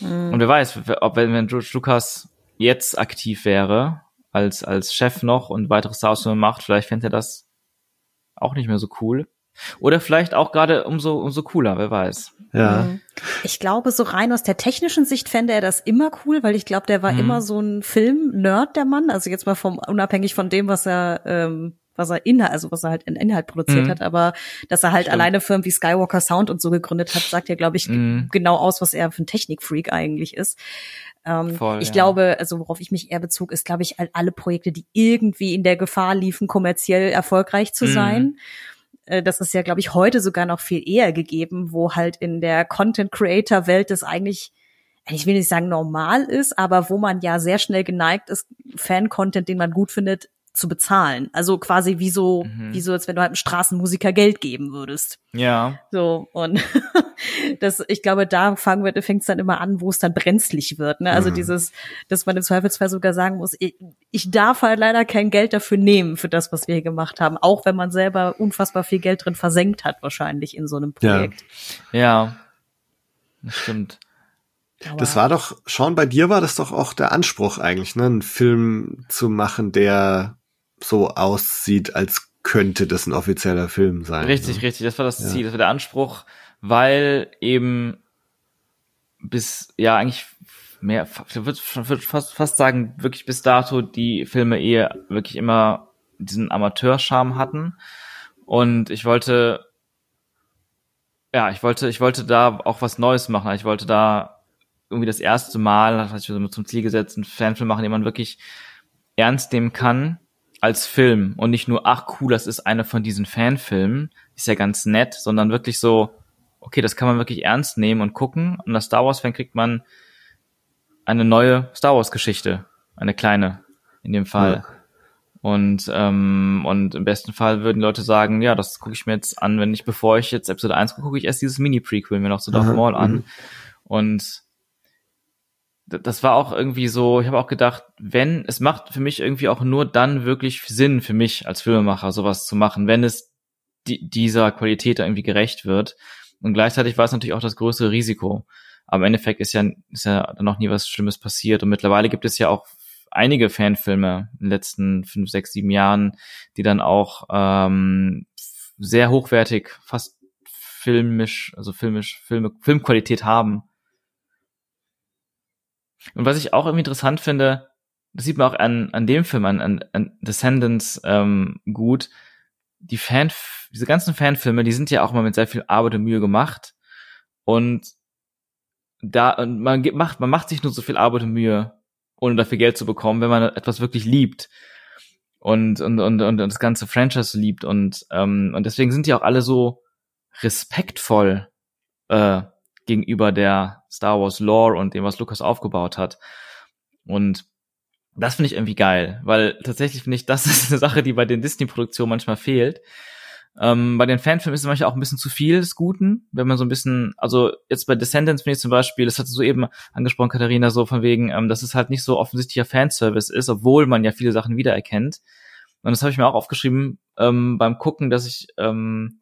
Und wer weiß, ob wenn, wenn George Lucas jetzt aktiv wäre, als, als Chef noch und weitere Star Wars macht, vielleicht fände er das auch nicht mehr so cool. Oder vielleicht auch gerade umso, umso cooler, wer weiß.
Ja.
Ich glaube, so rein aus der technischen Sicht fände er das immer cool, weil ich glaube, der war
Mhm.
immer so ein Film-Nerd, der Mann. Also jetzt mal vom, unabhängig von dem, was er, ähm, was er Inhalt, also was er halt in Inhalt produziert
Mhm.
hat, aber dass er halt
Stimmt.
alleine Firmen wie Skywalker Sound und so gegründet hat, sagt ja, glaube ich,
Mhm.
genau aus, was er für ein Technikfreak eigentlich ist. Ähm,
Voll,
ich
ja.
glaube, also worauf ich mich eher bezog, ist, glaube ich, all- alle Projekte, die irgendwie in der Gefahr liefen, kommerziell erfolgreich zu
Mhm.
sein. Äh, Das ist ja, glaube ich, heute sogar noch viel eher gegeben, wo halt in der Content-Creator-Welt das eigentlich, ich will nicht sagen normal ist, aber wo man ja sehr schnell geneigt ist, Fan-Content, den man gut findet, zu bezahlen. Also quasi wie so,
Mhm.
wie so, als wenn du halt einem Straßenmusiker Geld geben würdest.
Ja,
So, und das, ich glaube, da fangen wir, fängt es dann immer an, wo es dann brenzlig wird. Ne? Also
Mhm.
dieses, dass man im Zweifelsfall sogar sagen muss, ich, ich darf halt leider kein Geld dafür nehmen, für das, was wir hier gemacht haben, auch wenn man selber unfassbar viel Geld drin versenkt hat, wahrscheinlich in so einem
Ja.
Projekt.
ja. Das stimmt.
Aber-
Das war doch, Sean, bei dir war das doch auch der Anspruch eigentlich, ne, einen Film zu machen, der so aussieht, als könnte das ein offizieller Film sein.
Richtig,
ne?
richtig. Das war das
Ja.
Ziel, das war der Anspruch, weil eben bis, ja, eigentlich mehr, ich würde würd fast, fast sagen, wirklich bis dato die Filme eher wirklich immer diesen Amateurscharme hatten. Und ich wollte, ja, ich wollte, ich wollte da auch was Neues machen. Ich wollte da irgendwie das erste Mal, das hatte ich mir zum Ziel gesetzt, einen Fanfilm machen, den man wirklich ernst nehmen kann als Film und nicht nur, ach cool, das ist einer von diesen Fanfilmen, ist ja ganz nett, sondern wirklich so, okay, das kann man wirklich ernst nehmen und gucken und als Star Wars Fan kriegt man eine neue Star Wars Geschichte, eine kleine in dem Fall. Und, ähm, und im besten Fall würden Leute sagen, ja, das gucke ich mir jetzt an, wenn ich, bevor ich jetzt Episode 1 gucke, gucke ich erst dieses Mini-Prequel mir noch zu Darth Maul an.
mhm.
Und das war auch irgendwie so, ich habe auch gedacht, wenn, es macht für mich irgendwie auch nur dann wirklich Sinn für mich als Filmemacher, sowas zu machen, wenn es die, dieser Qualität da irgendwie gerecht wird. Und gleichzeitig war es natürlich auch das größere Risiko. Aber im Endeffekt ist ja, ist ja noch nie was Schlimmes passiert. Und mittlerweile gibt es ja auch einige Fanfilme in den letzten fünf, sechs, sieben Jahren, die dann auch ähm, sehr hochwertig, fast filmisch, also filmisch, Filme, Filmqualität haben. Und was ich auch irgendwie interessant finde, das sieht man auch an, an dem Film, an, an, an Descendants ähm, gut, die Fan, diese ganzen Fanfilme, die sind ja auch mal mit sehr viel Arbeit und Mühe gemacht. Und da, und man macht, man macht sich nur so viel Arbeit und Mühe, ohne dafür Geld zu bekommen, wenn man etwas wirklich liebt. Und, und, und, und das ganze Franchise liebt. Und, ähm, und deswegen sind die auch alle so respektvoll äh, gegenüber der Star Wars Lore und dem, was Lucas aufgebaut hat. Und das finde ich irgendwie geil, weil tatsächlich finde ich, das ist eine Sache, die bei den Disney-Produktionen manchmal fehlt. Ähm, bei den Fanfilmen ist es manchmal auch ein bisschen zu viel des Guten, wenn man so ein bisschen, also jetzt bei Descendants finde ich zum Beispiel, das hatte so eben angesprochen, Katharina, so von wegen, ähm, dass es halt nicht so offensichtlicher Fanservice ist, obwohl man ja viele Sachen wiedererkennt. Und das habe ich mir auch aufgeschrieben ähm, beim Gucken, dass ich ähm,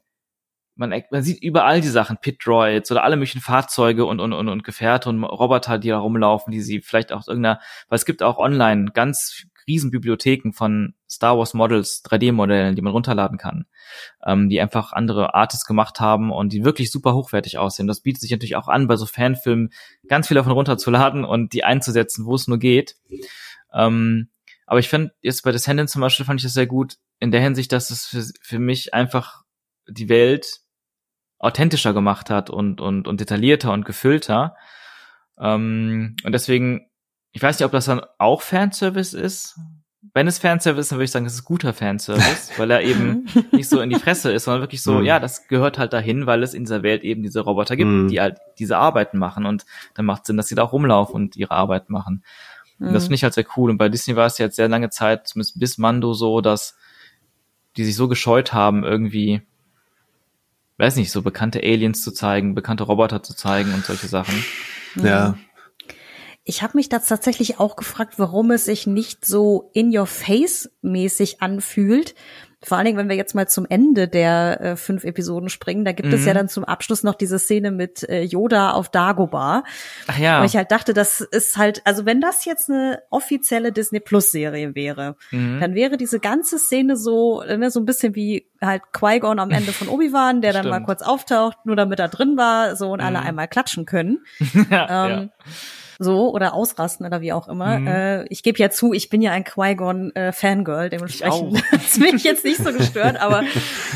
man, man sieht überall die Sachen, Pit-Droids oder alle möglichen Fahrzeuge und, und, und, und Gefährte und Roboter, die da rumlaufen, die sie vielleicht auch irgendeiner, weil es gibt auch online ganz riesen Bibliotheken von Star Wars Models, 3D-Modellen, die man runterladen kann, ähm, die einfach andere Artists gemacht haben und die wirklich super hochwertig aussehen. Das bietet sich natürlich auch an, bei so Fanfilmen ganz viel davon runterzuladen und die einzusetzen, wo es nur geht. Ähm, aber ich finde jetzt bei Descendants zum Beispiel fand ich das sehr gut in der Hinsicht, dass es für, für mich einfach die Welt authentischer gemacht hat und, und, und detaillierter und gefüllter. Ähm, und deswegen, ich weiß nicht, ob das dann auch Fanservice ist. Wenn es Fanservice ist, dann würde ich sagen, es ist guter Fanservice, weil er eben nicht so in die Fresse ist, sondern wirklich so,
Mhm.
ja, das gehört halt dahin, weil es in dieser Welt eben diese Roboter gibt,
Mhm.
die halt diese Arbeiten machen und dann macht Sinn, dass sie da auch rumlaufen und ihre Arbeit machen. Und das
Mhm.
finde ich halt sehr cool. Und bei Disney war es jetzt sehr lange Zeit, zumindest bis Mando so, dass die sich so gescheut haben, irgendwie, weiß nicht, so bekannte Aliens zu zeigen, bekannte Roboter zu zeigen und solche Sachen.
Ja.
Ich habe mich da tatsächlich auch gefragt, warum es sich nicht so in your face mäßig anfühlt. Vor allen Dingen, wenn wir jetzt mal zum Ende der äh, fünf Episoden springen, da gibt es ja
Mhm.
dann zum Abschluss noch diese Szene mit äh, Yoda auf Dagobah.
Ach ja.
Wo ich halt dachte, das ist halt, also wenn das jetzt eine offizielle Disney Plus Serie wäre,
Mhm.
dann wäre diese ganze Szene so, ne, so ein bisschen wie halt Qui-Gon am Ende von Obi-Wan, der dann mal kurz auftaucht, nur damit er drin war, so und alle
Mhm.
einmal klatschen können.
ja,
Ähm, So, oder ausrasten oder wie auch immer.
Mhm.
Äh, ich gebe ja zu, ich bin ja ein Qui-Gon-Fangirl, dementsprechend
Ich
hat's mich jetzt nicht so gestört, aber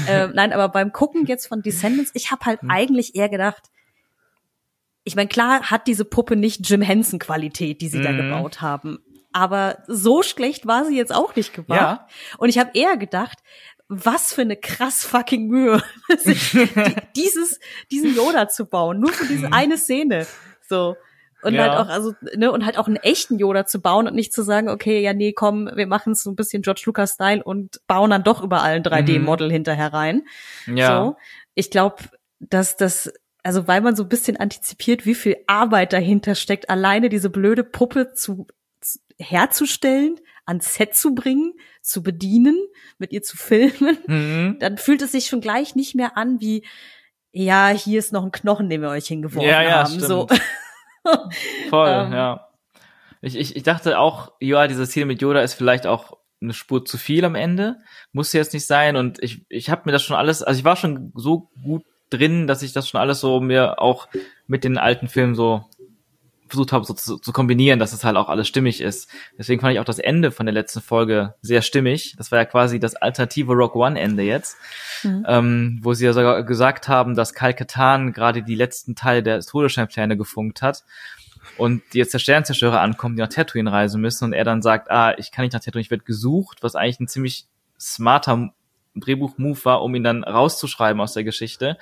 äh, nein, aber beim Gucken jetzt von Descendants, ich habe halt
Mhm.
eigentlich eher gedacht, ich meine, klar hat diese Puppe nicht Jim Henson-Qualität, die sie da
Mhm.
gebaut haben. Aber so schlecht war sie jetzt auch nicht gebaut.
Ja.
Und ich habe eher gedacht, was für eine krass fucking Mühe, sich die, dieses, diesen Yoda zu bauen, nur für diese eine Szene. So. Und
Ja.
halt auch, also, ne, und halt auch einen echten Yoda zu bauen und nicht zu sagen, okay, ja, nee, komm, wir machen es so ein bisschen George Lucas-Style und bauen dann doch überall ein 3D-Model hinterher rein.
ja.
So. Ich glaube, dass das, also weil man so ein bisschen antizipiert, wie viel Arbeit dahinter steckt, alleine diese blöde Puppe zu, zu herzustellen, ans Set zu bringen, zu bedienen, mit ihr zu filmen,
Mhm.
dann fühlt es sich schon gleich nicht mehr an wie, ja, hier ist noch ein Knochen, den wir euch hingeworfen
Ja, ja,
haben. So.
Voll,
Ähm.
ja. Ich, ich, ich dachte auch, ja, diese Szene mit Yoda ist vielleicht auch eine Spur zu viel am Ende. Muss jetzt nicht sein. Und ich, ich habe mir das schon alles, also ich war schon so gut drin, dass ich das schon alles so mir auch mit den alten Filmen so versucht habe, so zu, zu kombinieren, dass es halt auch alles stimmig ist. Deswegen fand ich auch das Ende von der letzten Folge sehr stimmig. Das war ja quasi das alternative Rock One Ende jetzt,
Mhm.
ähm, wo sie ja sogar gesagt haben, dass Kal-Katan gerade die letzten Teile der Todessternpläne gefunkt hat und jetzt der Sternzerstörer ankommt, die nach Tatooine reisen müssen und er dann sagt, ah, ich kann nicht nach Tatooine, ich werde gesucht, was eigentlich ein ziemlich smarter Drehbuch-Move war, um ihn dann rauszuschreiben aus der Geschichte,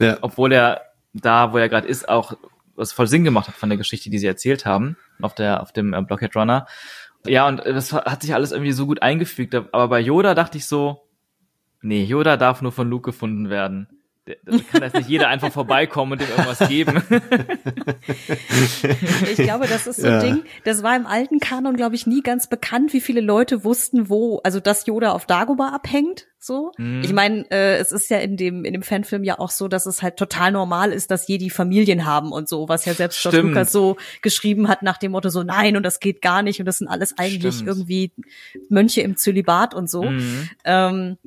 Ja.
obwohl er da, wo er gerade ist, auch was voll Sinn gemacht hat von der Geschichte, die sie erzählt haben, auf der, auf dem äh, Blockhead Runner. Ja, und äh, das hat sich alles irgendwie so gut eingefügt. Aber bei Yoda dachte ich so, nee, Yoda darf nur von Luke gefunden werden. Der- Da kann jetzt nicht jeder einfach vorbeikommen und dem irgendwas geben.
Ich glaube, das ist so
Ja.
ein Ding, das war im alten Kanon, glaube ich, nie ganz bekannt, wie viele Leute wussten, wo, also dass Yoda auf Dagobah abhängt, so.
Mhm.
Ich meine, äh, es ist ja in dem, in dem Fanfilm ja auch so, dass es halt total normal ist, dass Jedi Familien haben und so, was ja selbst George. Lucas so geschrieben hat nach dem Motto so, nein, und das geht gar nicht und das sind alles eigentlich
Stimmt.
irgendwie Mönche im Zölibat und so.
Mhm.
Ähm,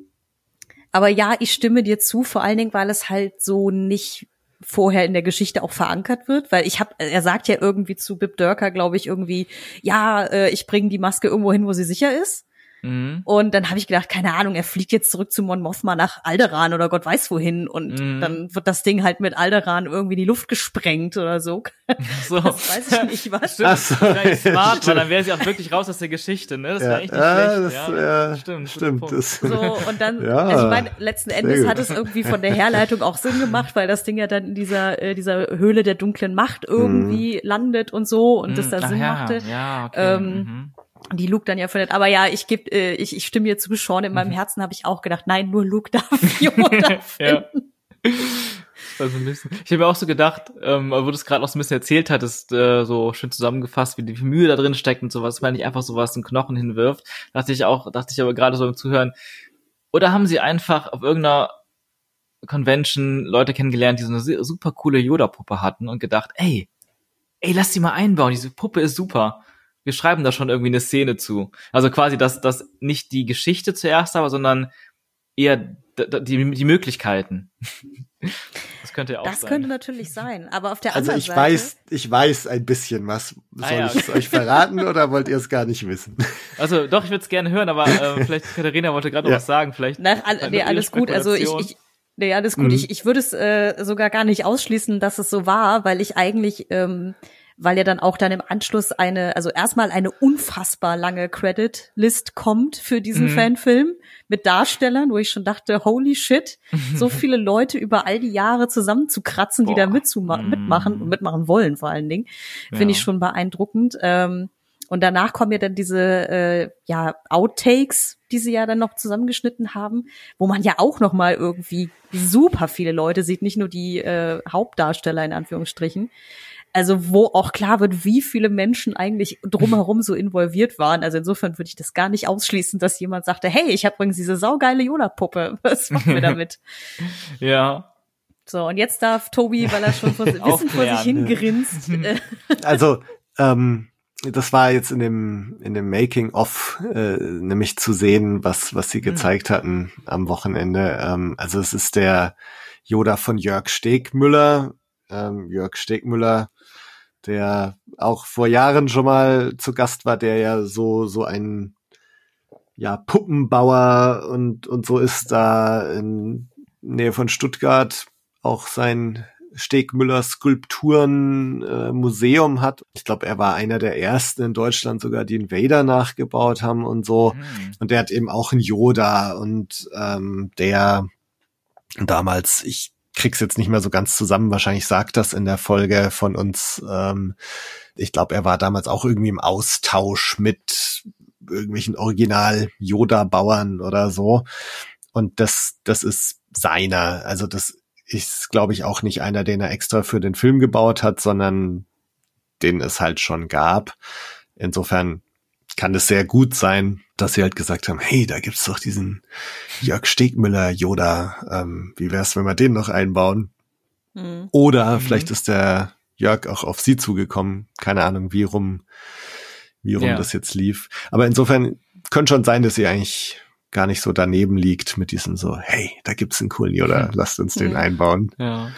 aber ja, ich stimme dir zu, vor allen Dingen, weil es halt so nicht vorher in der Geschichte auch verankert wird, weil ich habe, er sagt ja irgendwie zu Bib Dörker, glaube ich, irgendwie, ja, äh, ich bringe die Maske irgendwo hin, wo sie sicher ist.
Mhm.
Und dann habe ich gedacht, keine Ahnung, er fliegt jetzt zurück zu Mon Mothma nach Alderan oder Gott weiß wohin und
Mhm.
dann wird das Ding halt mit Alderan irgendwie in die Luft gesprengt oder so.
So.
Das weiß ich nicht, was.
Stimmt,
Ach so.
das smart, weil
Stimmt.
dann wäre sie auch wirklich raus aus der Geschichte, ne? Das
Ja,
wäre echt nicht
ja,
schlecht.
das,
ja,
ja,
stimmt.
stimmt.
Punkt.
Das,
So, und dann,
Ja,
also ich meine, letzten Endes
gut.
hat es irgendwie von der Herleitung auch Sinn gemacht, weil das Ding ja dann in dieser, äh, dieser Höhle der dunklen Macht irgendwie landet und so und das
Mhm.
da
Ach
Sinn
ja,
machte.
Ja, okay.
Ähm,
mhm.
Die Luke dann ja findet. Aber ja, ich geb, äh, ich, ich stimme dir zu, Sean, in meinem Herzen habe ich auch gedacht, nein, nur Luke darf Yoda
ja.
finden.
Also ein bisschen. Ich habe mir auch so gedacht, ähm, wo du es gerade noch so ein bisschen erzählt hattest, äh, so schön zusammengefasst, wie, viel Mühe da drin steckt und sowas, wenn nicht einfach sowas in Knochen hinwirft, dachte ich auch, dachte ich aber gerade so im Zuhören, oder haben sie einfach auf irgendeiner Convention Leute kennengelernt, die so eine super coole Yoda-Puppe hatten und gedacht, ey, ey, lass die mal einbauen, diese Puppe ist super. Wir schreiben da schon irgendwie eine Szene zu. Also quasi, dass, dass nicht die Geschichte zuerst aber, sondern eher die, die Möglichkeiten. Das könnte ja auch
Das
sein.
könnte natürlich sein. Aber auf der
also
anderen
ich
Seite.
weiß, ich weiß ein bisschen was. Soll
Ah, ja,
ich es euch verraten oder wollt ihr es gar nicht wissen?
Also doch, ich würde es gerne hören, aber äh, vielleicht Katharina wollte gerade noch
Ja.
was sagen. Vielleicht.
Nach, all, nee, alles gut. Also ich, ich nee, alles gut.
Mhm.
Ich, ich würde es äh, sogar gar nicht ausschließen, dass es so war, weil ich eigentlich, ähm, weil ja dann auch dann im Anschluss eine, also erstmal eine unfassbar lange Credit-List kommt für diesen
Mhm.
Fanfilm mit Darstellern, wo ich schon dachte, holy shit, so viele Leute über all die Jahre zusammenzukratzen, die
Boah.
da mitzuma-
Mhm.
mitmachen und mitmachen wollen vor allen Dingen, finde ich
Ja.
schon beeindruckend. Ähm, und danach kommen ja dann diese äh, ja Outtakes, die sie ja dann noch zusammengeschnitten haben, wo man ja auch noch mal irgendwie super viele Leute sieht, nicht nur die äh, Hauptdarsteller in Anführungsstrichen. Also wo auch klar wird, wie viele Menschen eigentlich drumherum so involviert waren. Also insofern würde ich das gar nicht ausschließen, dass jemand sagte, hey, ich habe übrigens diese saugeile Yoda-Puppe. Was machen wir damit?
ja.
So, und jetzt darf Tobi, weil er schon vor, Wissen vor sich hingerinst. Äh,
Also, ähm, das war jetzt in dem in dem Making of äh, nämlich zu sehen, was was sie gezeigt hatten am Wochenende. Ähm, also es ist der Yoda von Jörg Stegmüller. Ähm, Jörg Stegmüller, der auch vor Jahren schon mal zu Gast war, der ja so so ein ja Puppenbauer und und so ist da in Nähe von Stuttgart auch sein Stegmüller Skulpturen äh, Museum hat. Ich glaube, er war einer der ersten in Deutschland sogar, die einen Vader nachgebaut haben und so.
Hm.
Und der hat eben auch einen Yoda und ähm, der damals, ich krieg's jetzt nicht mehr so ganz zusammen, wahrscheinlich sagt das in der Folge von uns. Ähm, ich glaube, er war damals auch irgendwie im Austausch mit irgendwelchen Original-Yoda-Bauern oder so. Und das, das ist seiner. Also das ist, glaube ich, auch nicht einer, den er extra für den Film gebaut hat, sondern den es halt schon gab. Insofern kann es sehr gut sein, dass sie halt gesagt haben, hey, da gibt's doch diesen Jörg Stegmüller Yoda. Ähm, wie wär's, wenn wir den noch einbauen?
hm.
Oder vielleicht ist der Jörg auch auf sie zugekommen. Keine Ahnung, wie rum, wie rum
Ja.
das jetzt lief. Aber insofern könnte schon sein, dass sie eigentlich gar nicht so daneben liegt mit diesem so, hey, da gibt's einen coolen Yoda, lasst uns den
Mhm.
einbauen.
Ja.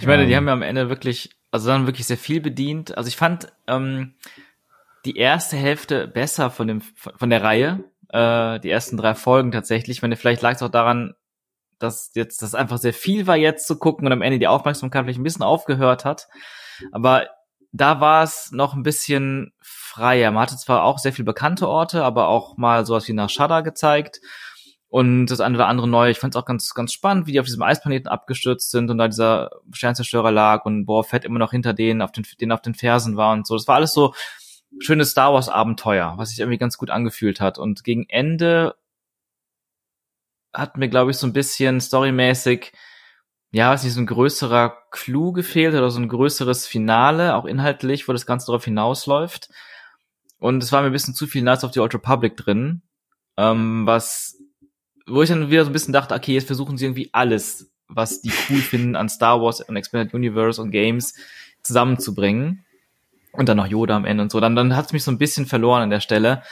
Ich meine, die
Ähm.
haben ja am Ende wirklich, also dann wirklich sehr viel bedient. Also ich fand ähm, die erste Hälfte besser von dem von der Reihe, äh, die ersten drei Folgen tatsächlich. Ich meine, vielleicht lag es auch daran, dass jetzt das einfach sehr viel war jetzt zu gucken und am Ende die Aufmerksamkeit vielleicht ein bisschen aufgehört hat. Aber da war es noch ein bisschen freier. Man hatte zwar auch sehr viel bekannte Orte, aber auch mal sowas wie nach Shada gezeigt und das eine oder andere neue. Ich fand es auch ganz, ganz spannend, wie die auf diesem Eisplaneten abgestürzt sind und da dieser Sternzerstörer lag und Boa Fett immer noch hinter denen auf den, denen auf den Fersen war und so. Das war alles so schönes Star Wars Abenteuer, was sich irgendwie ganz gut angefühlt hat. Und gegen Ende hat mir, glaube ich, so ein bisschen storymäßig, ja, weiß nicht, so ein größerer Clou gefehlt oder so ein größeres Finale, auch inhaltlich, wo das Ganze darauf hinausläuft. Und es war mir ein bisschen zu viel Knights of the Old Republic drin, ähm, was, wo ich dann wieder so ein bisschen dachte, okay, jetzt versuchen sie irgendwie alles, was die cool finden an Star Wars und Expanded Universe und Games zusammenzubringen. Und dann noch Yoda am Ende und so. Dann, dann hat es mich so ein bisschen verloren an der Stelle.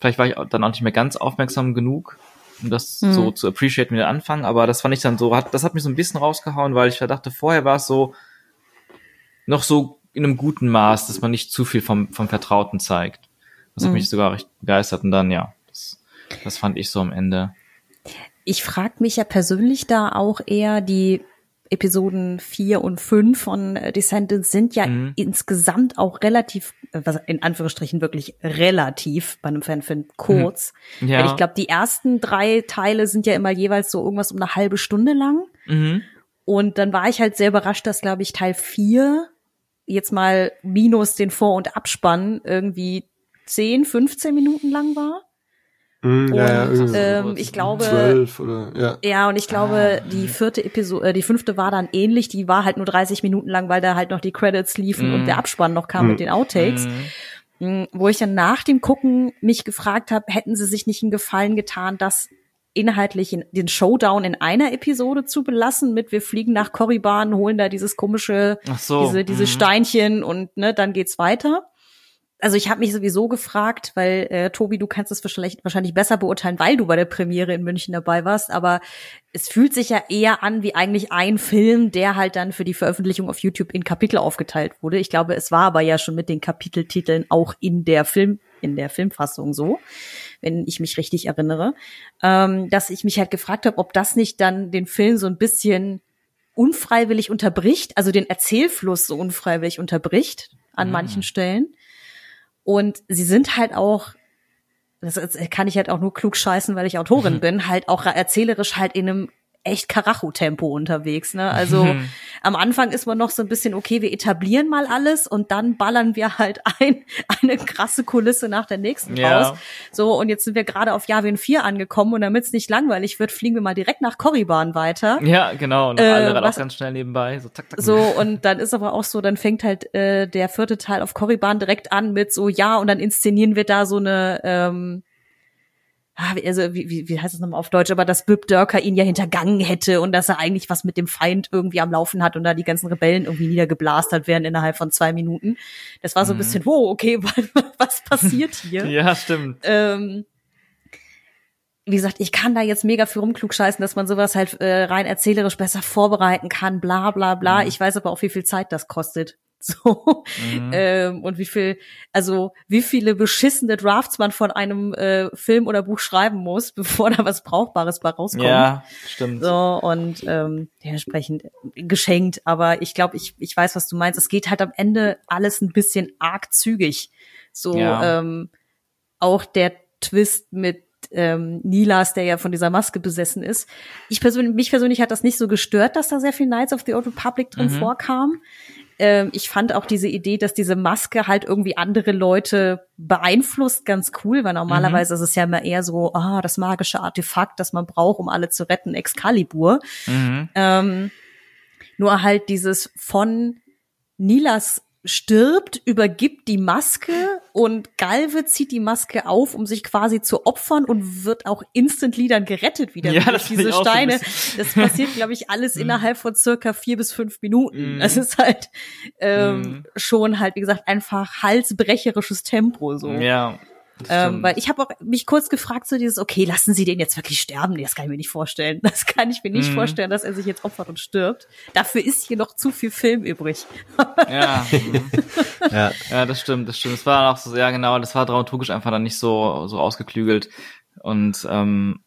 Vielleicht war ich dann auch nicht mehr ganz aufmerksam genug, um das
Mhm.
so zu appreciaten wie der Anfang. Aber das fand ich dann so, hat, das hat mich so ein bisschen rausgehauen, weil ich dachte, vorher war es so noch so in einem guten Maß, dass man nicht zu viel vom, vom Vertrauten zeigt. Das hat
Mhm.
mich sogar recht begeistert. Und dann, ja, das, das fand ich so am Ende.
Ich frage mich ja persönlich da auch eher, die Episoden 4 und 5 von äh, Descendants sind ja
Mhm.
insgesamt auch relativ, äh, was in Anführungsstrichen wirklich relativ bei einem Fanfilm kurz.
Ja.
Weil ich glaube, die ersten drei Teile sind ja immer jeweils so irgendwas um eine halbe Stunde lang.
Mhm.
Und dann war ich halt sehr überrascht, dass, glaube ich, Teil 4 jetzt mal minus den Vor- und Abspann irgendwie 10, 15 Minuten lang war.
Mhm,
Und
irgendwie
ähm, ich glaube,
oder ja.
ja, und ich glaube,
Ah,
die vierte Episode, äh, die fünfte war dann ähnlich. Die war halt nur 30 Minuten lang, weil da halt noch die Credits liefen
Mhm.
und der Abspann noch kam
Mhm.
mit den Outtakes.
Mhm.
Mhm, Wo ich dann nach dem Gucken mich gefragt habe, hätten sie sich nicht einen Gefallen getan, das inhaltlich in, den Showdown in einer Episode zu belassen mit wir fliegen nach Korriban, holen da dieses komische,
Ach so.
diese, diese
mhm.
Steinchen und ne, dann geht's weiter. Also ich habe mich sowieso gefragt, weil äh, Tobi, du kannst es wahrscheinlich, wahrscheinlich besser beurteilen, weil du bei der Premiere in München dabei warst, aber es fühlt sich ja eher an wie eigentlich ein Film, der halt dann für die Veröffentlichung auf YouTube in Kapitel aufgeteilt wurde. Ich glaube, es war aber ja schon mit den Kapiteltiteln auch in der Film, in der Filmfassung so, wenn ich mich richtig erinnere, ähm, dass ich mich halt gefragt habe, ob das nicht dann den Film so ein bisschen unfreiwillig unterbricht, also den Erzählfluss so unfreiwillig unterbricht an
Mhm.
manchen Stellen. Und sie sind halt auch, das kann ich halt auch nur klug scheißen, weil ich Autorin bin, halt auch erzählerisch halt in einem echt Karacho-Tempo unterwegs. Ne? Also
Mhm.
am Anfang ist man noch so ein bisschen, okay, wir etablieren mal alles und dann ballern wir halt ein, eine krasse Kulisse nach der nächsten
Ja.
raus. So, und jetzt sind wir gerade auf Yavin 4 angekommen und damit es nicht langweilig wird, fliegen wir mal direkt nach Korriban weiter.
Ja, genau. Und
Äh,
alle dann
was-
auch ganz schnell nebenbei. So, zack, zack.
So, und dann ist aber auch so, dann fängt halt äh, der vierte Teil auf Korriban direkt an mit so, ja, und dann inszenieren wir da so eine, ähm, also wie, wie, wie heißt es nochmal auf Deutsch, aber dass Bib Dörker ihn ja hintergangen hätte und dass er eigentlich was mit dem Feind irgendwie am Laufen hat und da die ganzen Rebellen irgendwie niedergeblastert werden innerhalb von zwei Minuten. Das war so ein
Mhm.
bisschen, wow, okay, was passiert hier?
Ja, stimmt.
ähm, wie gesagt, ich kann da jetzt mega viel rumklugscheißen, dass man sowas halt äh, rein erzählerisch besser vorbereiten kann, bla bla bla.
Mhm.
Ich weiß aber auch, wie viel Zeit das kostet. So.
Mhm.
Ähm, und wie viel, also wie viele beschissene Drafts man von einem äh, Film oder Buch schreiben muss, bevor da was Brauchbares bei rauskommt.
Ja, stimmt.
So, und ähm, dementsprechend geschenkt, aber ich glaube, ich, ich weiß, was du meinst. Es geht halt am Ende alles ein bisschen arg zügig. So,
Ja.
ähm, auch der Twist mit ähm, Nilas, der ja von dieser Maske besessen ist. Ich persönlich, mich persönlich hat das nicht so gestört, dass da sehr viel Knights of the Old Republic drin
Mhm.
vorkam. Ähm, ich fand auch diese Idee, dass diese Maske halt irgendwie andere Leute beeinflusst, ganz cool, weil normalerweise ist es ja immer eher so, ah, das magische Artefakt, das man braucht, um alle zu retten, Excalibur.
Mhm.
Ähm, nur halt dieses von Nilas stirbt, übergibt die Maske und Galve zieht die Maske auf, um sich quasi zu opfern und wird auch instantly dann gerettet wieder
Ja,
durch diese
so
Steine.
bisschen-
das passiert, glaube ich, alles innerhalb von circa vier bis fünf Minuten.
Mhm.
Das ist halt ähm,
Mhm.
schon halt, wie gesagt, einfach halsbrecherisches Tempo so.
Ja. Das
Ähm, weil ich habe auch mich kurz gefragt, so dieses, okay, lassen Sie den jetzt wirklich sterben? Nee, das kann ich mir nicht vorstellen. Das kann ich mir nicht
Mhm.
vorstellen, dass er sich jetzt opfert und stirbt. Dafür ist hier noch zu viel Film übrig.
ja. mhm.
Ja.
Ja, das stimmt, das stimmt. Es war auch so, ja genau, das war dramaturgisch einfach dann nicht so, so ausgeklügelt. Und ähm,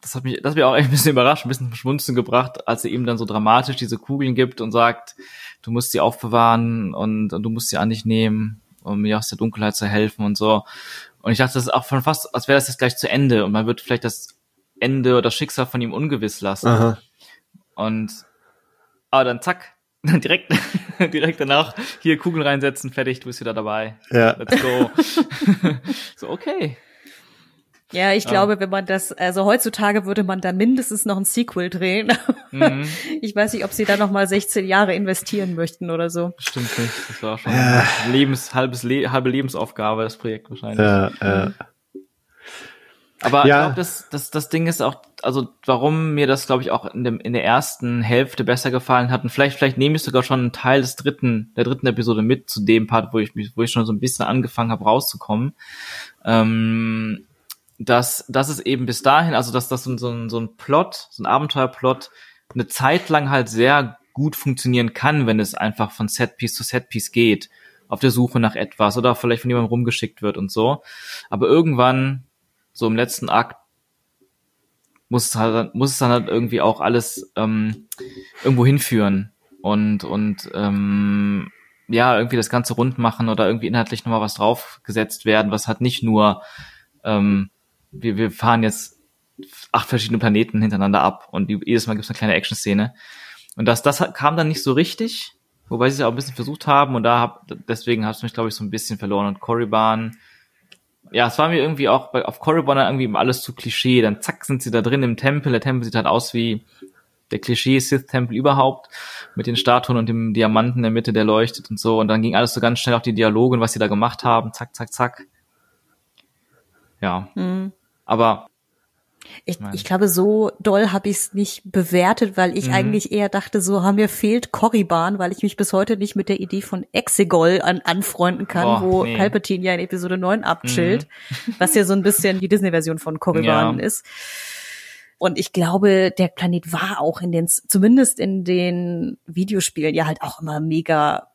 das hat mich, das hat mich auch echt ein bisschen überrascht, ein bisschen zum Schmunzeln gebracht, als er ihm dann so dramatisch diese Kugeln gibt und sagt, du musst sie aufbewahren und, und du musst sie an dich nehmen, um mir aus der Dunkelheit zu helfen und so. Und ich dachte, das ist auch von fast, als wäre das jetzt gleich zu Ende und man wird vielleicht das Ende oder das Schicksal von ihm ungewiss lassen.
Aha.
Und aber dann zack, direkt, direkt danach hier Kugeln reinsetzen, fertig, du bist wieder dabei.
Ja.
Let's go. so, okay.
Ja, ich glaube, wenn man das, also heutzutage würde man dann mindestens noch ein Sequel drehen.
Mhm,
Ich weiß nicht, ob sie da noch mal 16 Jahre investieren möchten oder so.
stimmt nicht. Das war schon
Ja.
Lebens, halbes Le halbe Lebensaufgabe, das Projekt wahrscheinlich.
Ja, ja.
Aber
Ja.
ich glaube, das, das, das Ding ist auch, also warum mir das, glaube ich, auch in, dem, in der ersten Hälfte besser gefallen hat. Und vielleicht, vielleicht nehme ich sogar schon einen Teil des dritten, der dritten Episode mit zu dem Part, wo ich mich, wo ich schon so ein bisschen angefangen habe, rauszukommen. Ähm, dass, dass es eben bis dahin, also dass das so, ein- so, ein, so ein Plot, so ein Abenteuerplot, eine Zeit lang halt sehr gut funktionieren kann, wenn es einfach von Setpiece zu Setpiece geht, auf der Suche nach etwas oder vielleicht von jemandem rumgeschickt wird und so. Aber irgendwann, so im letzten Akt, muss es halt, muss es dann halt irgendwie auch alles ähm, irgendwo hinführen und und ähm, ja irgendwie das Ganze rund machen oder irgendwie inhaltlich nochmal was draufgesetzt werden, was halt nicht nur ähm, wir, wir fahren jetzt acht verschiedene Planeten hintereinander ab und jedes Mal gibt es eine kleine Action-Szene. Und das, das kam dann nicht so richtig, wobei sie es auch ein bisschen versucht haben und da hab, deswegen hat es mich, glaube ich, so ein bisschen verloren. Und Korriban, ja, es war mir irgendwie auch bei, auf Korriban dann irgendwie alles zu Klischee. Dann zack, sind sie da drin im Tempel. Der Tempel sieht halt aus wie der Klischee-Sith-Tempel überhaupt, mit den Statuen und dem Diamanten in der Mitte, der leuchtet und so. Und dann ging alles so ganz schnell auch die Dialoge und was sie da gemacht haben. Zack, zack, zack. Ja,
Hm.
Aber
Ich, ich glaube, so doll habe ich es nicht bewertet, weil ich
Mhm.
eigentlich eher dachte, so haben mir fehlt Korriban, weil ich mich bis heute nicht mit der Idee von Exegol an, anfreunden kann,
Boah,
wo
nee. Mhm.
Palpatine ja in Episode 9 abchillt, was ja so ein bisschen die Disney-Version von Korriban
Ja.
ist. Und ich glaube, der Planet war auch in den, zumindest in den Videospielen ja halt auch immer mega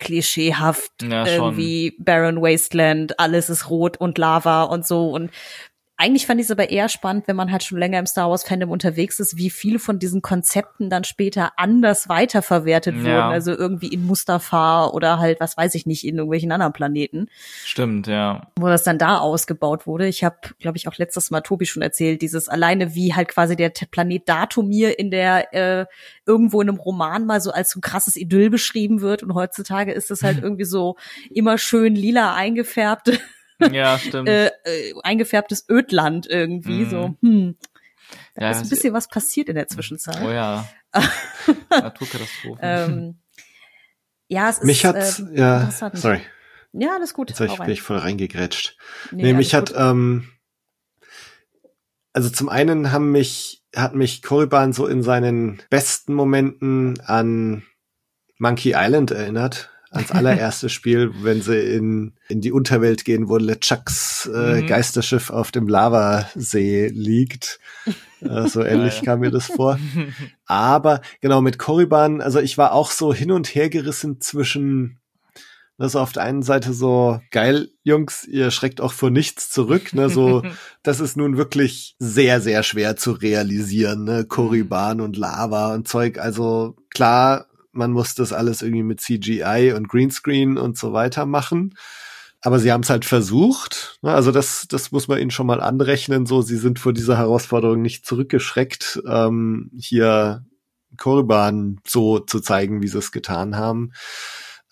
klischeehaft
Ja,
irgendwie Barren Wasteland, alles ist rot und Lava und so und eigentlich fand ich es aber eher spannend, wenn man halt schon länger im Star Wars Fandom unterwegs ist, wie viele von diesen Konzepten dann später anders weiterverwertet
Ja.
wurden, also irgendwie in Mustafar oder halt, was weiß ich nicht, in irgendwelchen anderen Planeten,
Stimmt, ja.
wo das dann da ausgebaut wurde. Ich habe, glaube ich, auch letztes Mal Tobi schon erzählt, dieses alleine wie halt quasi der Planet Datumir in der äh, irgendwo in einem Roman mal so als so ein krasses Idyll beschrieben wird und heutzutage ist es halt irgendwie so immer schön lila eingefärbt
Ja, stimmt.
äh, äh, eingefärbtes Ödland irgendwie.
Mhm.
So, hm. Da
Ja,
ist ein bisschen was passiert in der Zwischenzeit.
oh ja. Naturkatastrophe.
ähm, ja, es
Mich
ist
hat,
ähm,
ja,
interessant.
sorry,
Ja, alles gut.
jetzt hab ich, bin ich voll reingegrätscht.
Nee,
Nee, mich hat,
gut.
ähm, also zum einen haben mich, hat mich Korriban so in seinen besten Momenten an Monkey Island erinnert. Ans allererste Spiel, wenn sie in, in die Unterwelt gehen, wo LeChucks äh,
Mhm.
Geisterschiff auf dem Lavasee liegt. Äh, so ähnlich
Geil.
kam mir das vor. Aber genau mit Korriban, also ich war auch so hin und her gerissen zwischen also auf der einen Seite so geil, Jungs, ihr schreckt auch vor nichts zurück, ne, so das ist nun wirklich sehr sehr schwer zu realisieren, ne, Korriban und Lava und Zeug, also klar, man muss das alles irgendwie mit CGI und Greenscreen und so weiter machen. Aber sie haben es halt versucht. Ne? Also das, das muss man ihnen schon mal anrechnen. So, sie sind vor dieser Herausforderung nicht zurückgeschreckt, ähm, hier Korriban so zu zeigen, wie sie es getan haben.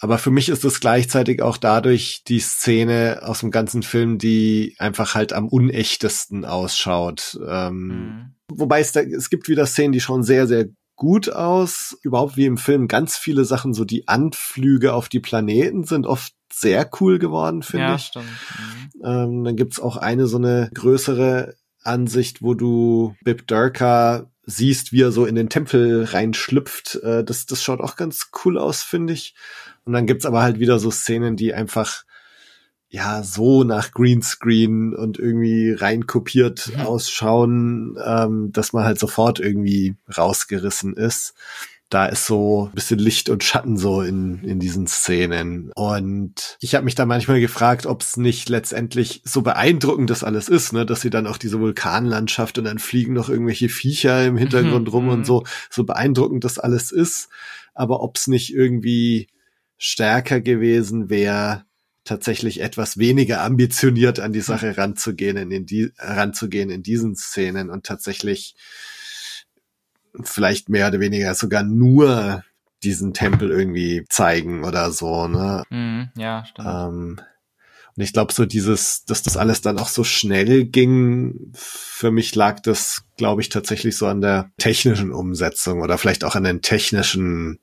Aber für mich ist es gleichzeitig auch dadurch die Szene aus dem ganzen Film, die einfach halt am unechtesten ausschaut. Ähm,
Mhm.
Wobei es da, es gibt wieder Szenen, die schauen sehr, sehr gut aus. Überhaupt wie im Film ganz viele Sachen, so die Anflüge auf die Planeten sind oft sehr cool geworden, finde
ja,
ich.
stimmt. Mhm.
Ähm, dann gibt's auch eine so eine größere Ansicht, wo du Bib Durka siehst, wie er so in den Tempel reinschlüpft. Äh, das, das schaut auch ganz cool aus, finde ich. Und dann gibt's aber halt wieder so Szenen, die einfach ja so nach Greenscreen und irgendwie reinkopiert
Mhm.
ausschauen, ähm, dass man halt sofort irgendwie rausgerissen ist. Da ist so ein bisschen Licht und Schatten so in, in diesen Szenen. Und ich habe mich da manchmal gefragt, ob es nicht letztendlich so beeindruckend das alles ist, ne, dass sie dann auch diese Vulkanlandschaft und dann fliegen noch irgendwelche Viecher im Hintergrund rum
Mhm.
und so, so beeindruckend das alles ist. Aber ob es nicht irgendwie stärker gewesen wäre, tatsächlich etwas weniger ambitioniert an die Sache ranzugehen, in, in die, ranzugehen in diesen Szenen und tatsächlich vielleicht mehr oder weniger sogar nur diesen Tempel irgendwie zeigen oder so, ne?
Mhm. Ja, stimmt.
Ähm, und ich glaube, so dieses, dass das alles dann auch so schnell ging, für mich lag das, glaube ich, tatsächlich so an der technischen Umsetzung oder vielleicht auch an den technischen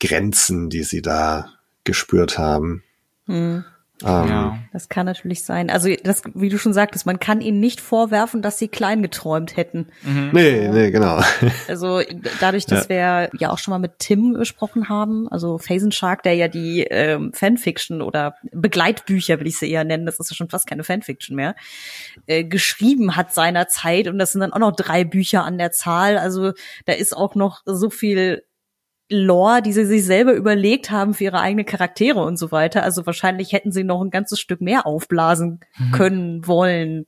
Grenzen, die sie da gespürt haben.
Hm.
Ähm,
ja.
Das kann natürlich sein. Also das, wie du schon sagtest, man kann ihnen nicht vorwerfen, dass sie klein geträumt hätten.
Mhm.
Nee, nee, genau.
Also dadurch, dass wir ja auch schon mal mit Tim gesprochen haben, also Phasen Shark, der ja die ähm, Fanfiction oder Begleitbücher, will ich sie eher nennen, das ist ja schon fast keine Fanfiction mehr, äh, geschrieben hat seinerzeit und das sind dann auch noch drei Bücher an der Zahl. Also da ist auch noch so viel Lore, die sie sich selber überlegt haben für ihre eigenen Charaktere und so weiter. Also wahrscheinlich hätten sie noch ein ganzes Stück mehr aufblasen können, wollen,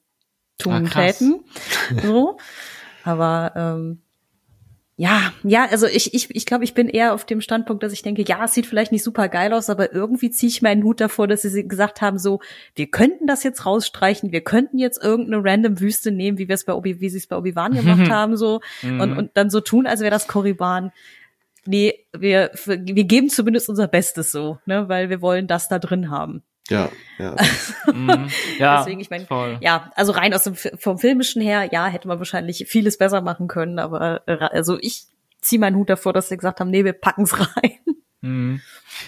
tun,
Ah,
täten. So. Aber ähm, ja, ja, also ich, ich, ich glaube, ich bin eher auf dem Standpunkt, dass ich denke, ja, es sieht vielleicht nicht super geil aus, aber irgendwie ziehe ich meinen Hut davor, dass sie gesagt haben, so, wir könnten das jetzt rausstreichen, wir könnten jetzt irgendeine random Wüste nehmen, wie wir es bei Obi, wie sie es bei Obi-Wan gemacht haben, so,
Mhm.
und, und dann so tun, als wäre das Korriban. Nee, wir, wir geben zumindest unser Bestes so, ne, weil wir wollen das da drin haben.
Ja, ja.
Mhm. Ja,
Deswegen, ich meine,
voll.
ja, also rein aus dem vom filmischen her, ja, hätte man wahrscheinlich vieles besser machen können, aber äh, also ich ziehe meinen Hut davor, dass sie gesagt haben, nee, wir packen's rein.
Mhm.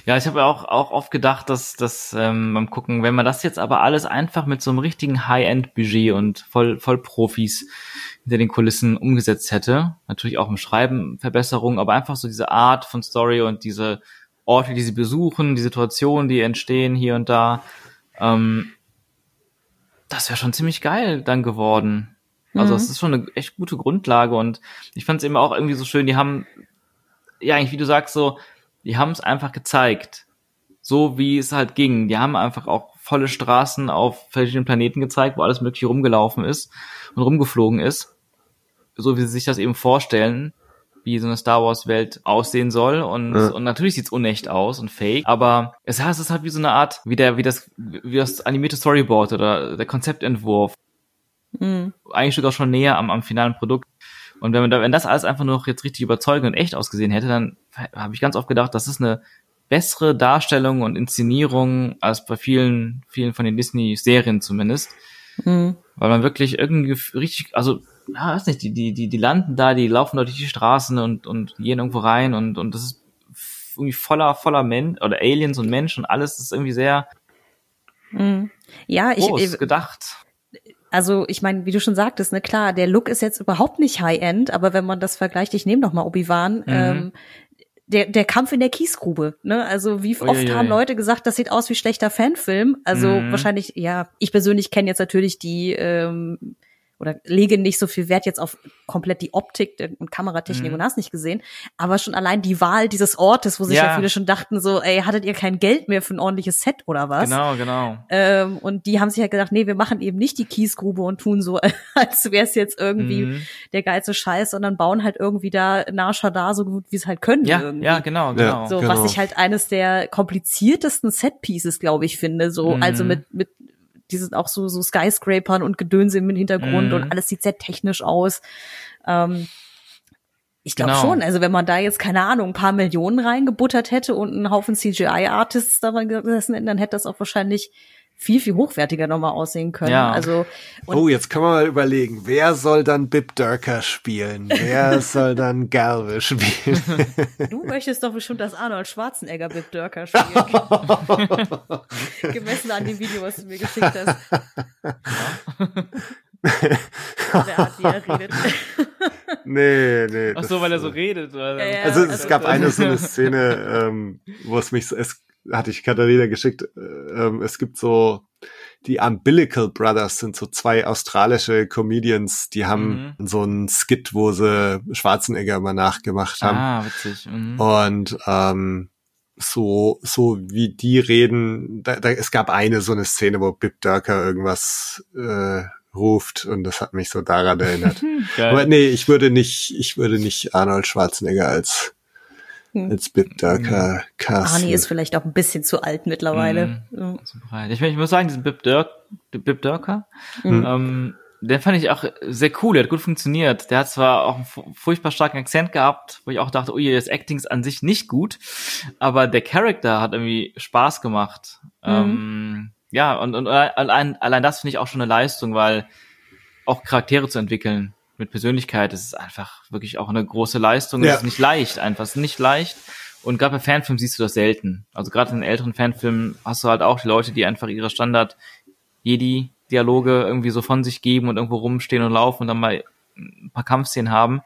Ja, ich habe ja auch, auch oft gedacht, dass, dass ähm, beim Gucken, wenn man das jetzt aber alles einfach mit so einem richtigen High-End-Budget und voll, voll Profis hinter den Kulissen umgesetzt hätte, natürlich auch im Schreiben Verbesserungen, aber einfach so diese Art von Story und diese Orte, die sie besuchen, die Situationen, die entstehen hier und da, ähm, das wäre schon ziemlich geil dann geworden. Also
Mhm.
es ist schon eine echt gute Grundlage und ich fand es eben auch irgendwie so schön, die haben, ja eigentlich wie du sagst, so, die haben es einfach gezeigt, so wie es halt ging. Die haben einfach auch volle Straßen auf verschiedenen Planeten gezeigt, wo alles mögliche rumgelaufen ist und rumgeflogen ist. So wie sie sich das eben vorstellen, wie so eine Star Wars Welt aussehen soll und,
Ja.
und natürlich sieht's unecht aus und fake, aber es, ist halt wie so eine Art, wie der, wie das, wie das animierte Storyboard oder der Konzeptentwurf.
Mhm.
Eigentlich sogar schon näher am, am finalen Produkt. Und wenn man da, wenn das alles einfach nur noch jetzt richtig überzeugend und echt ausgesehen hätte, dann habe ich ganz oft gedacht, das ist eine bessere Darstellung und Inszenierung als bei vielen, vielen von den Disney-Serien zumindest.
Mhm.
Weil man wirklich irgendwie richtig, also, ja, weiß nicht, die, die, die, die landen da, die laufen da durch die Straßen und, und gehen irgendwo rein und, und das ist irgendwie voller, voller Men oder Aliens und Menschen und alles ist irgendwie sehr
Mhm. Ja, ich,
groß gedacht.
Also ich meine, wie du schon sagtest, ne, klar, der Look ist jetzt überhaupt nicht High-End, aber wenn man das vergleicht, ich nehme noch mal Obi-Wan, ähm, der, der Kampf in der Kiesgrube, ne? Also wie oft
Uiuiui.
haben Leute gesagt, das sieht aus wie schlechter Fanfilm. Also
Mhm.
wahrscheinlich, ja, ich persönlich kenne jetzt natürlich die ähm, oder lege nicht so viel Wert jetzt auf komplett die Optik und Kameratechnik
Mhm.
und hast nicht gesehen, aber schon allein die Wahl dieses Ortes, wo sich ja,
Ja.
viele schon dachten so, ey, hattet ihr kein Geld mehr für ein ordentliches Set oder was?
Genau, genau.
Ähm, und die haben sich halt gedacht, nee, wir machen eben nicht die Kiesgrube und tun so, als wäre es jetzt irgendwie
Mhm.
der geilste Scheiß, sondern bauen halt irgendwie da Nascha da so gut, wie es halt können.
Ja,
irgendwie.
ja, genau, genau.
So,
Genau.
was ich halt eines der kompliziertesten Setpieces, glaube ich, finde. So,
Mhm.
also mit, mit diesen auch so, so Skyscrapern und Gedönse im Hintergrund
Mhm.
und alles sieht sehr technisch aus. Ähm, ich glaube
Genau.
schon, also wenn man da jetzt, keine Ahnung, ein paar Millionen reingebuttert hätte und einen Haufen CGI-Artists daran gesessen hätten, dann hätte das auch wahrscheinlich viel, viel hochwertiger nochmal aussehen können.
Ja.
Also, und
Oh, jetzt können wir mal überlegen, wer soll dann Bib Durker spielen? Wer soll dann Galve spielen?
du möchtest doch bestimmt, dass Arnold Schwarzenegger Bib Dörker spielt. Gemessen an dem Video, was du mir geschickt hast. Der Art, wie er redet.
nee, nee.
Ach so, weil er so redet. Oder?
Ja, ja.
Also es
also-
gab eine so eine Szene, ähm, wo es mich, so- es hatte ich Katharina geschickt, äh, ähm, es gibt so, die Umbilical Brothers sind so zwei australische Comedians, die haben so einen Skit, wo sie Schwarzenegger immer nachgemacht haben.
Ah, witzig. Mhm.
Und ähm, so, so wie die reden, da, da, es gab eine so eine Szene, wo Bib Durker irgendwas äh, ruft und das hat mich so daran erinnert. Aber nee, ich würde nicht, ich würde nicht Arnold Schwarzenegger als. Als Bib Durker casten.
Arnie ist vielleicht auch ein bisschen zu alt mittlerweile.
Breit. Ich, ich muss sagen, diesen Bib, Dirk, Bib Durker,
Mhm.
ähm, den fand ich auch sehr cool, der hat gut funktioniert. Der hat zwar auch einen fu- furchtbar starken Akzent gehabt, wo ich auch dachte, ui, das Acting ist an sich nicht gut, aber der Charakter hat irgendwie Spaß gemacht. Ähm, ja, und, und allein, allein das finde ich auch schon eine Leistung, weil auch Charaktere zu entwickeln mit Persönlichkeit, das ist einfach wirklich auch eine große Leistung.
Ja.
Das ist nicht leicht, einfach, es ist nicht leicht. Und gerade bei Fanfilmen siehst du das selten. Also gerade in den älteren Fanfilmen hast du halt auch die Leute, die einfach ihre Standard Jedi-Dialoge irgendwie so von sich geben und irgendwo rumstehen und laufen und dann mal ein paar Kampfszenen haben.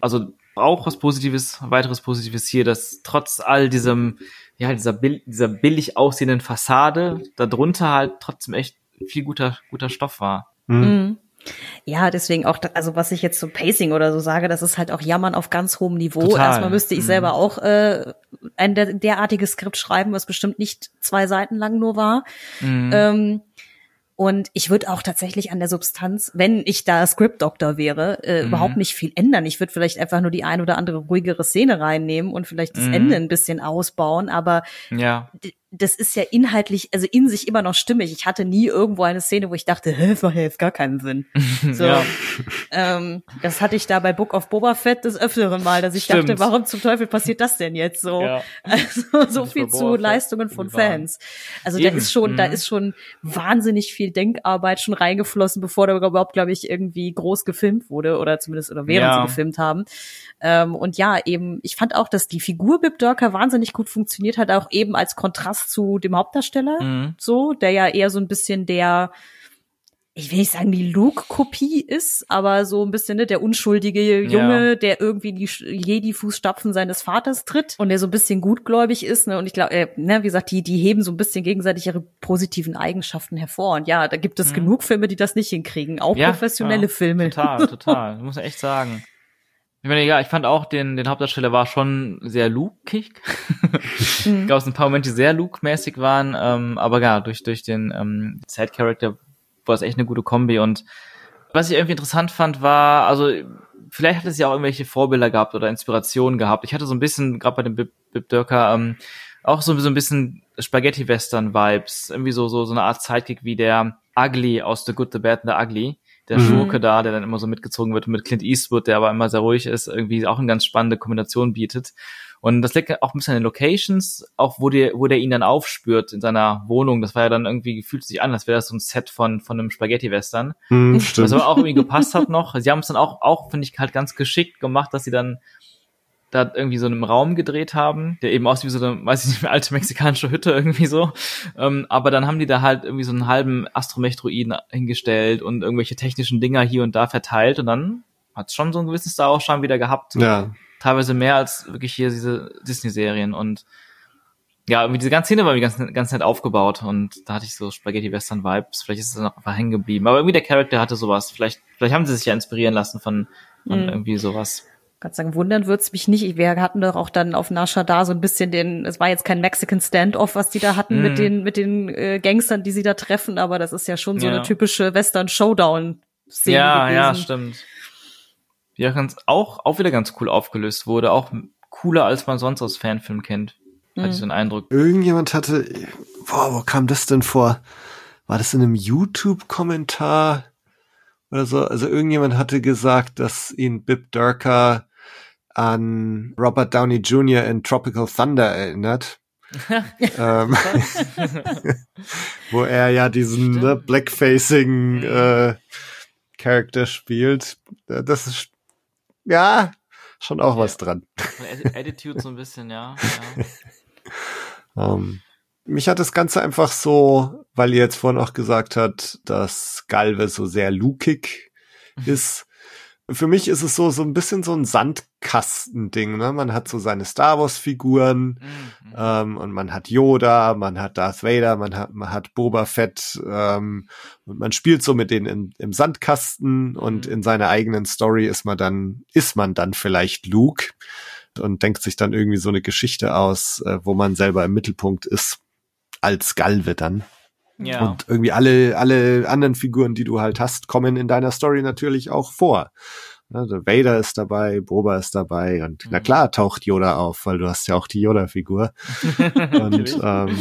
Also auch was Positives, weiteres Positives hier, dass trotz all diesem, ja, dieser, bill dieser billig aussehenden Fassade, darunter halt trotzdem echt viel guter, guter Stoff war.
Hm.
Mhm. Ja, deswegen auch, also was ich jetzt so Pacing oder so sage, das ist halt auch Jammern auf ganz hohem Niveau.
Total.
Erstmal müsste ich
Mhm.
selber auch äh, ein der, derartiges Skript schreiben, was bestimmt nicht zwei Seiten lang nur war.
Mhm.
Ähm, und ich würde auch tatsächlich an der Substanz, wenn ich da Script-Doktor wäre, äh,
Mhm.
überhaupt nicht viel ändern. Ich würde vielleicht einfach nur die ein oder andere ruhigere Szene reinnehmen und vielleicht das
Mhm.
Ende ein bisschen ausbauen. Aber
ja.
Das ist ja inhaltlich, also in sich immer noch stimmig. Ich hatte nie irgendwo eine Szene, wo ich dachte, hä, das macht ja jetzt gar keinen Sinn. So,
Ja.
ähm, das hatte ich da bei Book of Boba Fett des öfteren Mal, dass ich
Stimmt.
dachte, warum zum Teufel passiert das denn jetzt so?
Ja.
Also so
Nicht
viel zu
Fett,
Leistungen von. Fans. Also da
Eben.
ist schon, da
Mhm.
ist schon wahnsinnig viel Denkarbeit schon reingeflossen, bevor da überhaupt, glaube ich, irgendwie groß gefilmt wurde oder zumindest oder während
Ja.
sie gefilmt haben. Ähm, und ja, eben, ich fand auch, dass die Figur Bib Durker wahnsinnig gut funktioniert hat, auch eben als Kontrast zu dem Hauptdarsteller,
Mhm.
so, der ja eher so ein bisschen der, ich will nicht sagen, die Luke-Kopie ist, aber so ein bisschen ne, der unschuldige Junge,
Ja.
der irgendwie die Jedi-Fußstapfen seines Vaters tritt und der so ein bisschen gutgläubig ist. Ne? Und ich glaube, äh, ne, wie gesagt, die, die heben so ein bisschen gegenseitig ihre positiven Eigenschaften hervor. Und ja, da gibt es
Mhm.
genug Filme, die das nicht hinkriegen. Auch
Ja,
professionelle
ja,
Filme.
Total, total. Muss ich echt sagen. Ich meine, ja, ich fand auch, den, den Hauptdarsteller war schon sehr Luke-ig. Gab es ein paar Momente, die sehr Luke-mäßig waren, ähm, aber ja, durch, durch den ähm, Side-Character war es echt eine gute Kombi und was ich irgendwie interessant fand, war, also vielleicht hat es ja auch irgendwelche Vorbilder gehabt oder Inspirationen gehabt. Ich hatte so ein bisschen, gerade bei dem Bib, Bib Dörker, ähm, auch so, so ein bisschen Spaghetti-Western-Vibes. Irgendwie so, so, so eine Art Sidekick wie der Ugly aus The Good, The Bad and The Ugly. Der
Mhm.
Schurke da, der dann immer so mitgezogen wird und mit Clint Eastwood, der aber immer sehr ruhig ist, irgendwie auch eine ganz spannende Kombination bietet. Und das liegt auch ein bisschen an den Locations, auch wo der, wo der ihn dann aufspürt in seiner Wohnung. Das war ja dann irgendwie, fühlt sich an, als wäre das so ein Set von, von einem Spaghetti-Western.
Hm,
Was aber auch irgendwie gepasst hat noch. Sie haben es dann auch, auch finde ich, halt ganz geschickt gemacht, dass sie dann da irgendwie so in einem Raum gedreht haben, der eben aussieht wie so eine, weiß ich nicht mehr, alte mexikanische Hütte irgendwie so. Ähm, aber dann haben die da halt irgendwie so einen halben Astromech-Druiden hingestellt und irgendwelche technischen Dinger hier und da verteilt und dann hat es schon so einen gewissen Star Wars-Charme wieder gehabt.
Ja.
Teilweise mehr als wirklich hier diese Disney-Serien und ja, irgendwie diese ganze Szene war mir ganz, ganz nett aufgebaut und da hatte ich so Spaghetti-Western-Vibes. Vielleicht ist es dann auch einfach hängen geblieben. Aber irgendwie der Charakter hatte sowas. Vielleicht, vielleicht haben sie sich ja inspirieren lassen von, von
Mhm.
irgendwie sowas.
Gott sagen, wundern wird's mich nicht. Wir hatten doch auch dann auf Nasha da so ein bisschen den, es war jetzt kein Mexican Standoff, was die da hatten
Mm.
mit den, mit den äh, Gangstern, die sie da treffen, aber das ist ja schon so
Ja.
eine typische Western-Showdown-Szene
Ja,
gewesen.
ja, stimmt. Ja, ganz, auch, auch wieder ganz cool aufgelöst wurde. Auch cooler, als man sonst aus Fanfilmen kennt. Hatte ich so den Eindruck.
Irgendjemand hatte, boah, wo kam das denn vor? War das in einem YouTube-Kommentar oder so? Also irgendjemand hatte gesagt, dass ihn Bib Durka an Robert Downey Jr. in Tropical Thunder erinnert. ähm, wo er ja diesen ne, Blackfacing äh, Charakter spielt. Äh, Das ist ja schon auch was dran.
Attitude so ein bisschen, ja. ja.
Ähm, mich hat das Ganze einfach so, weil ihr jetzt vorhin auch gesagt habt, dass Galve so sehr lukig ist. Für mich ist es so, so ein bisschen so ein Sandkastending, ne? Man hat so seine Star Wars Figuren,
Mhm.
ähm, und man hat Yoda, man hat Darth Vader, man hat, man hat Boba Fett, ähm, und man spielt so mit denen in, im Sandkasten und
Mhm.
in seiner eigenen Story ist man dann, ist man dann vielleicht Luke und denkt sich dann irgendwie so eine Geschichte aus, äh, wo man selber im Mittelpunkt ist, als Galve dann.
Ja.
Und irgendwie alle, alle anderen Figuren, die du halt hast, kommen in deiner Story natürlich auch vor. Also Vader ist dabei, Boba ist dabei und na
Mhm.
klar taucht Yoda auf, weil du hast ja auch die Yoda-Figur. und ähm,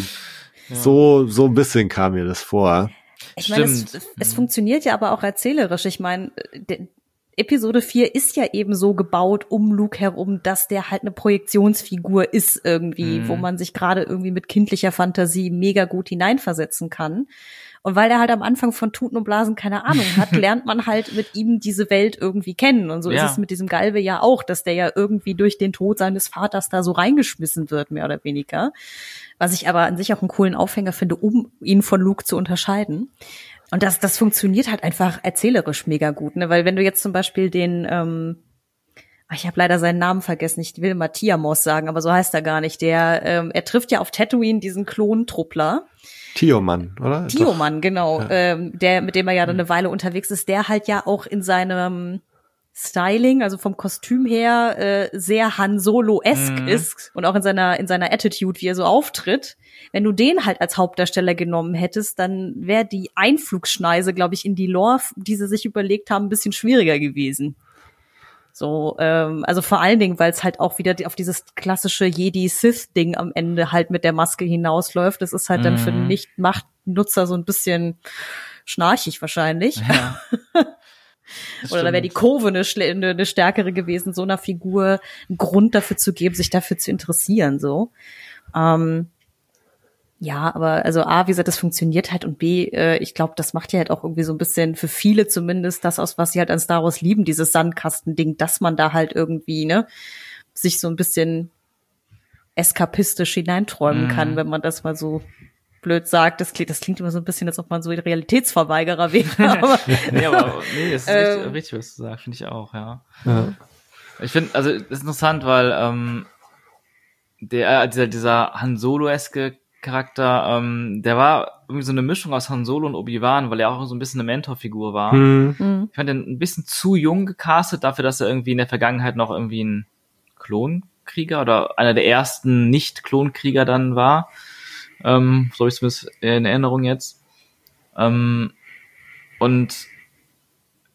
Ja.
so, so ein bisschen kam mir das vor.
Ich meine, es, es funktioniert ja aber auch erzählerisch. Ich meine, Episode 4 ist ja eben so gebaut um Luke herum, dass der halt eine Projektionsfigur ist irgendwie,
Mhm.
wo man sich gerade irgendwie mit kindlicher Fantasie mega gut hineinversetzen kann. Und weil er halt am Anfang von Tuten und Blasen keine Ahnung hat, lernt man halt mit ihm diese Welt irgendwie kennen. Und so
Ja.
ist es mit diesem Galve ja auch, dass der ja irgendwie durch den Tod seines Vaters da so reingeschmissen wird, mehr oder weniger. Was ich aber an sich auch einen coolen Aufhänger finde, um ihn von Luke zu unterscheiden. Und das, das funktioniert halt einfach erzählerisch mega gut, ne? Weil wenn du jetzt zum Beispiel den, ähm, ach, ich habe leider seinen Namen vergessen, ich will Matthiamos sagen, aber so heißt er gar nicht. Der, ähm, er trifft ja auf Tatooine diesen Klontruppler.
Tioman, oder?
Tioman, genau,
Ja.
ähm, der, mit dem er ja dann eine Weile unterwegs ist, der halt ja auch in seinem Styling, also vom Kostüm her, äh, sehr Han Solo-esk
Mhm.
ist und auch in seiner, in seiner Attitude, wie er so auftritt. Wenn du den halt als Hauptdarsteller genommen hättest, dann wäre die Einflugschneise, glaube ich, in die Lore, die sie sich überlegt haben, ein bisschen schwieriger gewesen. So, ähm, also vor allen Dingen, weil es halt auch wieder auf dieses klassische Jedi-Sith-Ding am Ende halt mit der Maske hinausläuft. Das ist halt dann für
Mhm.
den Nicht-Macht-Nutzer so ein bisschen schnarchig wahrscheinlich.
Ja.
Oder da wäre die. Kurve eine, eine, eine stärkere gewesen, so einer Figur einen Grund dafür zu geben, sich dafür zu interessieren, so. Ähm, ja, aber also A, wie gesagt, das funktioniert halt und B, äh, ich glaube, das macht ja halt auch irgendwie so ein bisschen für viele zumindest das aus, was sie halt an Star Wars lieben, dieses Sandkastending, dass man da halt irgendwie, ne, sich so ein bisschen eskapistisch hineinträumen
Mhm.
kann, wenn man das mal so blöd sagt. Das klingt, das klingt immer so ein bisschen, als ob man so ein Realitätsverweigerer wäre. Aber,
nee, aber nee, das ist
Ähm.
richtig, richtig, was du sagst, finde ich auch, ja.
Ja.
Ich finde, also das ist interessant, weil ähm, der äh, dieser dieser Han Solo-eske Charakter, ähm, der war irgendwie so eine Mischung aus Han Solo und Obi-Wan, weil er auch so ein bisschen eine Mentorfigur war.
Hm.
Mhm.
Ich fand den ein bisschen zu jung gecastet dafür, dass er irgendwie in der Vergangenheit noch irgendwie ein Klonkrieger oder einer der ersten Nicht-Klonkrieger dann war. Ähm, so habe ich zumindest in Erinnerung jetzt. Ähm, und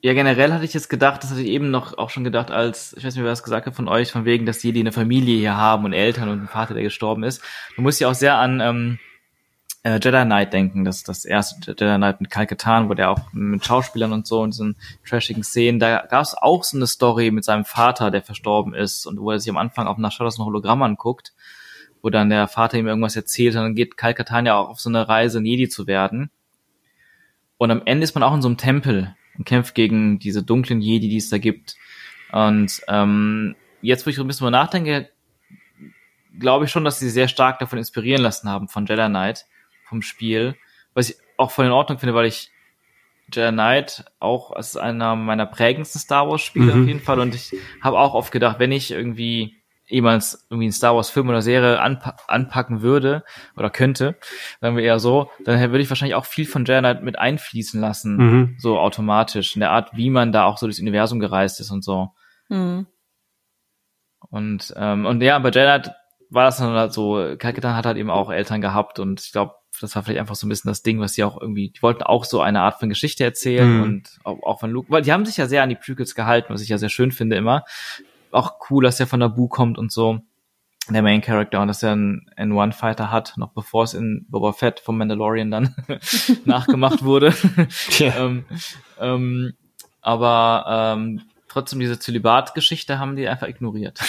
ja, generell hatte ich jetzt gedacht, das hatte ich eben noch auch schon gedacht, als, ich weiß nicht, wer das gesagt hat von euch, von wegen, dass die eine Familie hier haben und Eltern und einen Vater, der gestorben ist. Du musst ja auch sehr an ähm, äh, Jedi Knight denken, das das erste Jedi Knight mit Kalketan, wo der auch mit Schauspielern und so und diesen trashigen Szenen, da gab es auch so eine Story mit seinem Vater, der verstorben ist und wo er sich am Anfang auf nach Shadows ein Hologramm anguckt, wo dann der Vater ihm irgendwas erzählt und dann geht Kalkatan ja auch auf so eine Reise, Jedi zu werden. Und am Ende ist man auch in so einem Tempel und kämpft gegen diese dunklen Jedi, die es da gibt. Und ähm, jetzt, wo ich so ein bisschen drüber nachdenke, glaube ich schon, dass sie sehr stark davon inspirieren lassen haben von Jedi Knight, vom Spiel. Was ich auch voll in Ordnung finde, weil ich Jedi Knight auch als einer meiner prägendsten Star Wars Spiele
Mhm.
auf jeden Fall und ich habe auch oft gedacht, wenn ich irgendwie jemals irgendwie einen Star Wars Film oder Serie anpa anpacken würde oder könnte, sagen wir eher so, dann würde ich wahrscheinlich auch viel von Jedi Knight mit einfließen lassen,
Mhm.
so automatisch in der Art, wie man da auch so durchs Universum gereist ist und so.
Mhm.
Und, ähm, und ja, bei Jedi war das dann halt so, Kalketan hat halt eben auch Eltern gehabt und ich glaube, das war vielleicht einfach so ein bisschen das Ding, was sie auch irgendwie, die wollten auch so eine Art von Geschichte erzählen
Mhm.
und auch, auch von Luke, weil die haben sich ja sehr an die Prequels gehalten, was ich ja sehr schön finde immer. Auch cool, dass er von Naboo kommt und so, der Main Character und dass er einen N1-Fighter hat, noch bevor es in Boba Fett vom Mandalorian dann nachgemacht wurde.
Tja.
ähm, ähm, aber ähm, trotzdem diese Zölibat-Geschichte haben die einfach ignoriert.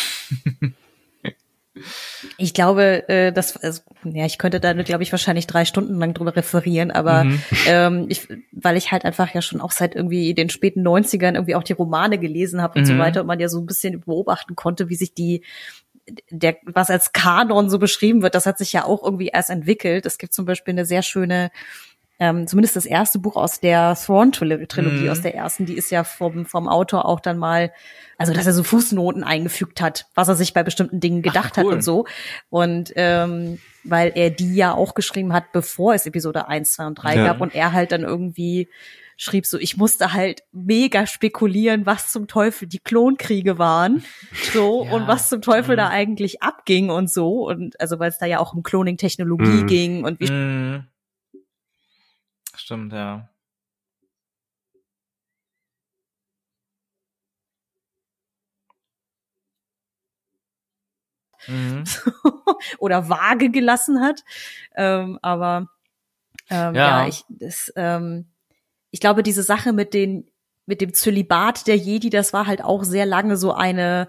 Ich glaube, äh, das, also, ja, ich könnte da, glaube ich, wahrscheinlich drei Stunden lang drüber referieren, aber
Mhm.
ähm, ich, weil ich halt einfach ja schon auch seit irgendwie den späten 90ern irgendwie auch die Romane gelesen habe und so
Mhm.
weiter und man ja so ein bisschen beobachten konnte, wie sich die der, was als Kanon so beschrieben wird, das hat sich ja auch irgendwie erst entwickelt. Es gibt zum Beispiel eine sehr schöne, ähm, zumindest das erste Buch aus der Thrawn-Trilogie,
Mhm.
aus der ersten, die ist ja vom, vom Autor auch dann mal, also dass er so Fußnoten eingefügt hat, was er sich bei bestimmten Dingen gedacht
cool.
hat und so. Und ähm, weil er die ja auch geschrieben hat, bevor es Episode 1, 2 und 3
Ja.
gab und er halt dann irgendwie schrieb so, ich musste halt mega spekulieren, was zum Teufel die Klonkriege waren, so
Ja.
und was zum Teufel
Mhm.
da eigentlich abging und so und also weil es da ja auch um Cloning-Technologie
Mhm.
ging und wie
Mhm. Stimmt, ja. Mhm.
oder vage gelassen hat. Ähm, aber ähm, ja.
Ja.
ich, das, ähm, ich glaube, diese Sache mit den, mit dem Zölibat der Jedi, das war halt auch sehr lange so eine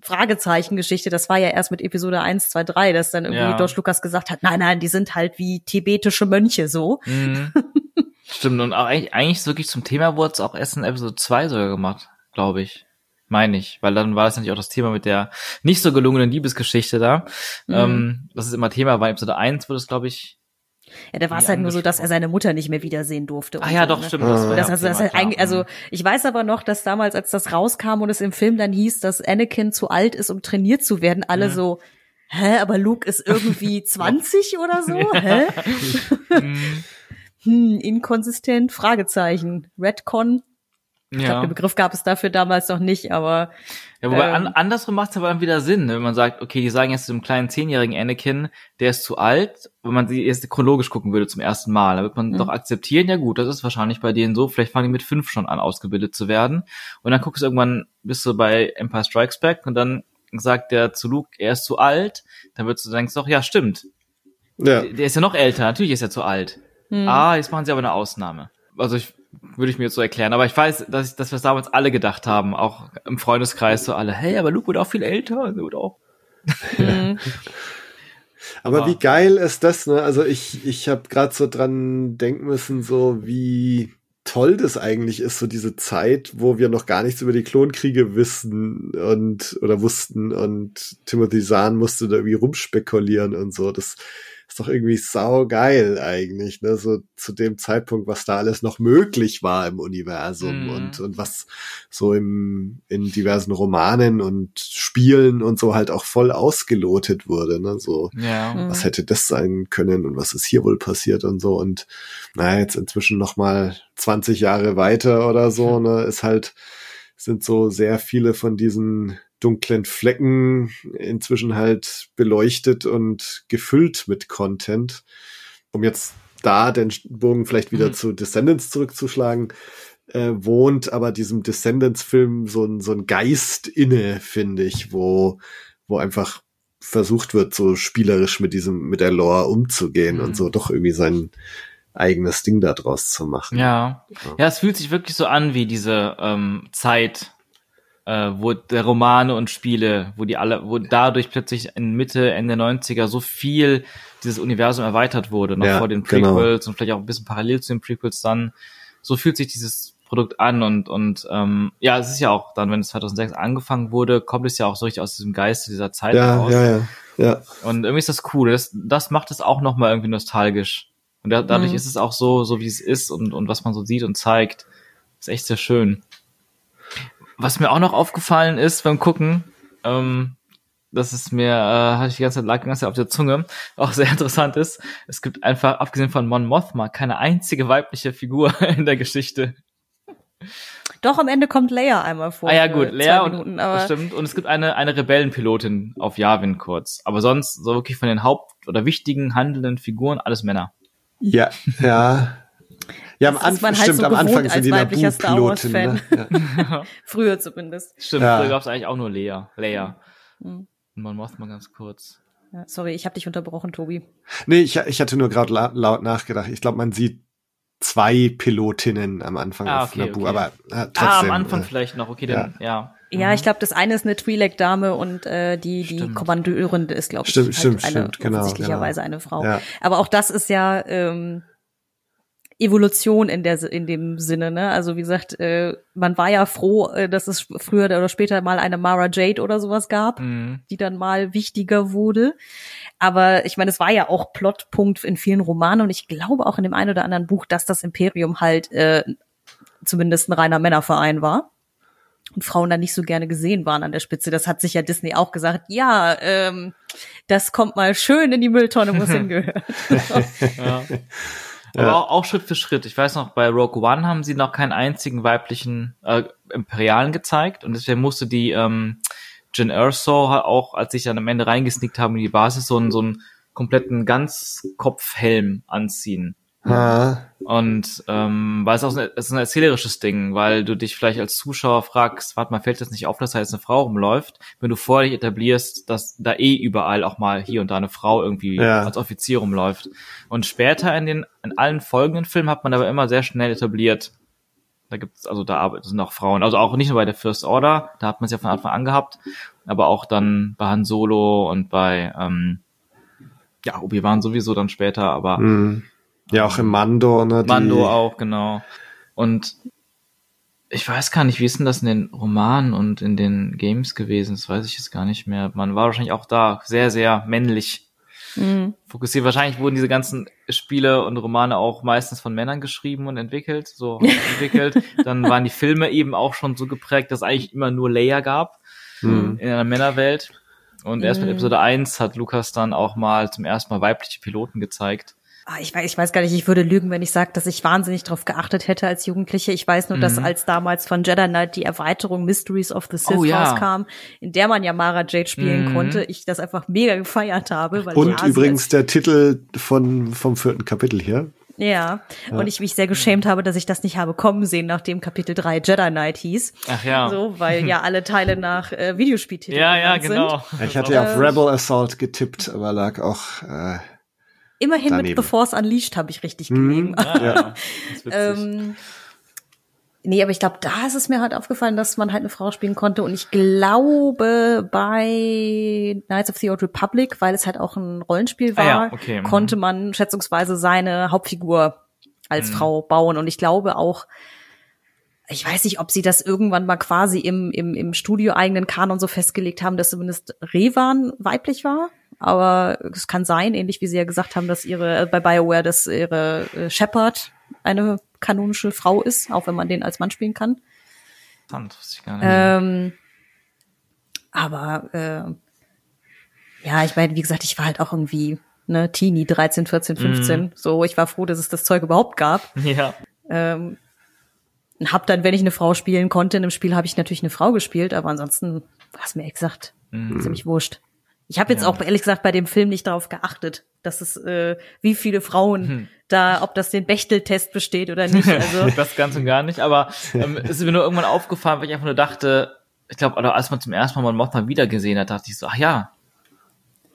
Fragezeichengeschichte. Das war ja erst mit Episode 1, 2, 3, dass dann irgendwie
Ja.
George Lucas gesagt hat, nein, nein, die sind halt wie tibetische Mönche so.
Mhm. Stimmt, und auch eigentlich, eigentlich wirklich zum Thema wurde es auch erst in Episode 2 sogar gemacht, glaube ich. Meine ich, weil dann war das natürlich auch das Thema mit der nicht so gelungenen Liebesgeschichte da.
Mhm.
Ähm, das ist immer Thema, weil Episode 1 wurde es, glaube ich.
Ja, da war es halt nur so, dass er seine Mutter nicht mehr wiedersehen durfte.
Ah ja,
so,
doch,
ne?
stimmt.
Ah.
Und das,
ja
also, das halt eigentlich, also ich weiß aber noch, dass damals, als das rauskam und es im Film dann hieß, dass Anakin zu alt ist, um trainiert zu werden, alle
Mhm.
so, hä, aber Luke ist irgendwie 20 oder so, hä?
Mhm.
Hm, inkonsistent, Fragezeichen, Redcon. Ich glaube,
ja.
den Begriff gab es dafür damals noch nicht, aber
Ja, wobei
Ähm.
an, andersrum macht es aber dann wieder Sinn, ne? wenn man sagt, okay, die sagen jetzt zu dem kleinen zehnjährigen Anakin, der ist zu alt, wenn man sie jetzt chronologisch gucken würde zum ersten Mal, da wird man
Mhm.
doch akzeptieren, ja gut, das ist wahrscheinlich bei denen so, vielleicht fangen die mit fünf schon an, ausgebildet zu werden. Und dann guckst du irgendwann, bist du bei Empire Strikes Back und dann sagt der zu Luke, er ist zu alt, dann würdest du denkst doch, ja, stimmt.
Ja.
Der ist ja noch älter, natürlich ist er zu alt.
hm.
Ah, jetzt machen sie aber eine Ausnahme. Also ich würde ich mir jetzt so erklären, aber ich weiß, dass, ich, dass wir es damals alle gedacht haben, auch im Freundeskreis so alle, hey, aber Luke wird auch viel älter, wird auch.
hm.
Aber
Aber-
wie geil ist das, ne? Also ich, ich habe gerade so dran denken müssen, so wie toll das eigentlich ist, so diese Zeit, wo wir noch gar nichts über die Klonkriege wissen und oder wussten und Timothy Zahn musste da irgendwie rumspekulieren und so. Das ist doch irgendwie saugeil eigentlich, ne? So zu dem Zeitpunkt, was da alles noch möglich war im Universum
Mhm.
und, und was so im, in diversen Romanen und Spielen und so halt auch voll ausgelotet wurde, ne? So,
Ja.
Mhm.
was hätte das sein können und was ist hier wohl passiert und so und naja, jetzt inzwischen noch mal 20 Jahre weiter oder so, ne, ist halt, sind so sehr viele von diesen dunklen Flecken inzwischen halt beleuchtet und gefüllt mit Content. Um jetzt da den Bogen vielleicht wieder
Mhm.
zu Descendants zurückzuschlagen, äh, wohnt aber diesem Descendants-Film so ein, so ein Geist inne, finde ich, wo, wo einfach versucht wird, so spielerisch mit diesem, mit der Lore umzugehen
Mhm.
und so doch irgendwie sein eigenes Ding da draus zu machen.
Ja. Ja, es fühlt sich wirklich so an wie diese ähm, Zeit, äh, wo der Romane und Spiele, wo die alle, wo dadurch plötzlich in Mitte, Ende 90er so viel dieses Universum erweitert wurde, noch
Ja,
vor den
genau.
Prequels und vielleicht auch ein bisschen parallel zu den Prequels dann. So fühlt sich dieses Produkt an und, und ähm, ja, es ist ja auch dann, wenn es 2006 angefangen wurde, kommt es ja auch so richtig aus diesem Geist dieser Zeit
Ja,
heraus.
ja, ja, ja.
Und irgendwie ist das cool. Das, das macht es auch nochmal irgendwie nostalgisch. Und da, dadurch
Mhm.
ist es auch so, so wie es ist und, und was man so sieht und zeigt. Ist echt sehr schön. Was mir auch noch aufgefallen ist beim Gucken, ähm, das ist mir, äh, hatte ich die ganze Zeit, lag die ganze Zeit auf der Zunge, auch sehr interessant ist, es gibt einfach, abgesehen von Mon Mothma, keine einzige weibliche Figur in der Geschichte.
Doch, am Ende kommt Leia einmal vor.
ah ja, gut, und,
Minuten, aber
stimmt. Und es gibt eine, eine Rebellenpilotin auf Yavin kurz. Aber sonst, so wirklich von den Haupt- oder wichtigen handelnden Figuren, alles Männer.
Ja, ja. Ja, am Anfang,
man halt
stimmt,
so
am Anfang sind
als
die
weiblicher Star
Naboo-Piloten. Ne?
Wars-Fan.
Ja.
früher zumindest.
Stimmt,
Ja.
früher gab es eigentlich auch nur Lea. Leia.
Mhm.
Und man macht mal ganz kurz.
Ja, sorry, ich habe dich unterbrochen, Tobi.
Nee, ich, ich hatte nur gerade la laut nachgedacht. Ich glaube, man sieht zwei Pilotinnen am Anfang
Ah,
auf
okay,
Naboo,
okay.
aber äh, trotzdem.
ah, am Anfang
äh,
vielleicht noch. Okay, dann, ja.
Ja,
Mhm.
ich glaube, das eine ist eine Twi'lek-Dame und äh, die die
Stimmt.
Kommandeurin ist, glaube ich,
Stimmt,
halt
stimmt,
eine,
stimmt, genau,
offensichtlicherweise
genau.
eine Frau.
Ja.
Aber auch das ist ja ähm, Evolution in der in dem Sinne, ne? Also wie gesagt, äh, man war ja froh, äh, dass es früher oder später mal eine Mara Jade oder sowas gab,
Mhm.
die dann mal wichtiger wurde. Aber ich meine, es war ja auch Plotpunkt in vielen Romanen und ich glaube auch in dem einen oder anderen Buch, dass das Imperium halt äh, zumindest ein reiner Männerverein war und Frauen da nicht so gerne gesehen waren an der Spitze. Das hat sich ja Disney auch gesagt. Ja, ähm, das kommt mal schön in die Mülltonne, wo es hingehört.
Ja. Aber auch, auch Schritt für Schritt. Ich weiß noch, bei Rogue One haben sie noch keinen einzigen weiblichen äh, Imperialen gezeigt und deswegen musste die ähm, Jyn Erso auch, als sich dann am Ende reingesneakt haben in die Basis, so einen, so einen kompletten Ganzkopfhelm anziehen.
Ah,
Und ähm, weil es auch so ein, es ist ein erzählerisches Ding, weil du dich vielleicht als Zuschauer fragst, warte mal, fällt das nicht auf, dass da jetzt eine Frau rumläuft, wenn du vorher dich etablierst, dass da eh überall auch mal hier und da eine Frau irgendwie
Ja.
als Offizier rumläuft. Und später in den in allen folgenden Filmen hat man aber immer sehr schnell etabliert, da gibt's also da arbeiten sind auch Frauen, also auch nicht nur bei der First Order, da hat man es ja von Anfang an gehabt, aber auch dann bei Han Solo und bei ähm, ja, Obi-Wan sowieso dann später, aber
mh. Ja, auch im Mando, ne? die-
Mando auch, genau. Und ich weiß gar nicht, wie ist denn das in den Romanen und in den Games gewesen? Das weiß ich jetzt gar nicht mehr. Man war wahrscheinlich auch da sehr, sehr männlich
Mhm.
fokussiert. Wahrscheinlich wurden diese ganzen Spiele und Romane auch meistens von Männern geschrieben und entwickelt, so entwickelt. Dann waren die Filme eben auch schon so geprägt, dass es eigentlich immer nur Leia gab
Hm.
in einer Männerwelt. Und erst mit
Mhm.
Episode 1 hat Lukas dann auch mal zum ersten Mal weibliche Piloten gezeigt.
Ah, Ich weiß, ich weiß gar nicht, ich würde lügen, wenn ich sage, dass ich wahnsinnig drauf geachtet hätte als Jugendliche. Ich weiß nur, dass
Mhm.
als damals von Jedi Knight die Erweiterung Mysteries of the Sith
Oh, ja.
rauskam, in der man ja Mara Jade spielen
Mhm.
konnte, ich das einfach mega gefeiert habe. Weil
Und
ja,
übrigens der Titel von, vom vierten Kapitel hier.
Ja, und ich mich sehr geschämt habe, dass ich das nicht habe kommen sehen, nachdem Kapitel 3 Jedi Knight hieß.
Ach ja.
So, weil ja alle Teile nach äh, Videospieltiteln
ja, ja, genau.
sind.
Ich hatte ja auf Rebel Assault getippt, aber lag auch äh,
Immerhin
Daneben.
mit The Force Unleashed habe ich richtig
Mhm.
gelegen.
Ja, ja.
Ähm, nee, aber ich glaube, da ist es mir halt aufgefallen, dass man halt eine Frau spielen konnte. Und ich glaube, bei Knights of the Old Republic, weil es halt auch ein Rollenspiel war,
Ah ja, okay, mhm.
konnte man schätzungsweise seine Hauptfigur als
Mhm.
Frau bauen. Und ich glaube auch, ich weiß nicht, ob sie das irgendwann mal quasi im, im, im Studio-eigenen Kanon so festgelegt haben, dass zumindest Revan weiblich war. Aber es kann sein, ähnlich wie Sie ja gesagt haben, dass ihre, äh, bei BioWare, dass ihre äh, Shepard eine kanonische Frau ist, auch wenn man den als Mann spielen kann.
Interessant, wusste ich gar nicht.
Ähm, aber äh, ja, ich meine, wie gesagt, ich war halt auch irgendwie ne, Teenie, 13, 14, 15. So, ich war froh, dass es das Zeug überhaupt gab.
ja.
Ähm, und hab dann, wenn ich eine Frau spielen konnte, in einem Spiel habe ich natürlich eine Frau gespielt, aber ansonsten war es mir gesagt
Mhm.
ziemlich wurscht. Ich habe jetzt
Ja.
auch ehrlich gesagt bei dem Film nicht darauf geachtet, dass es äh, wie viele Frauen
Hm.
da, ob das den Bechtel-Test besteht oder nicht. Also
das ganz und gar nicht, aber ähm, es ist mir nur irgendwann aufgefallen, weil ich einfach nur dachte, ich glaube, oder als man zum ersten Mal mal wieder gesehen hat, dachte ich so, ach ja,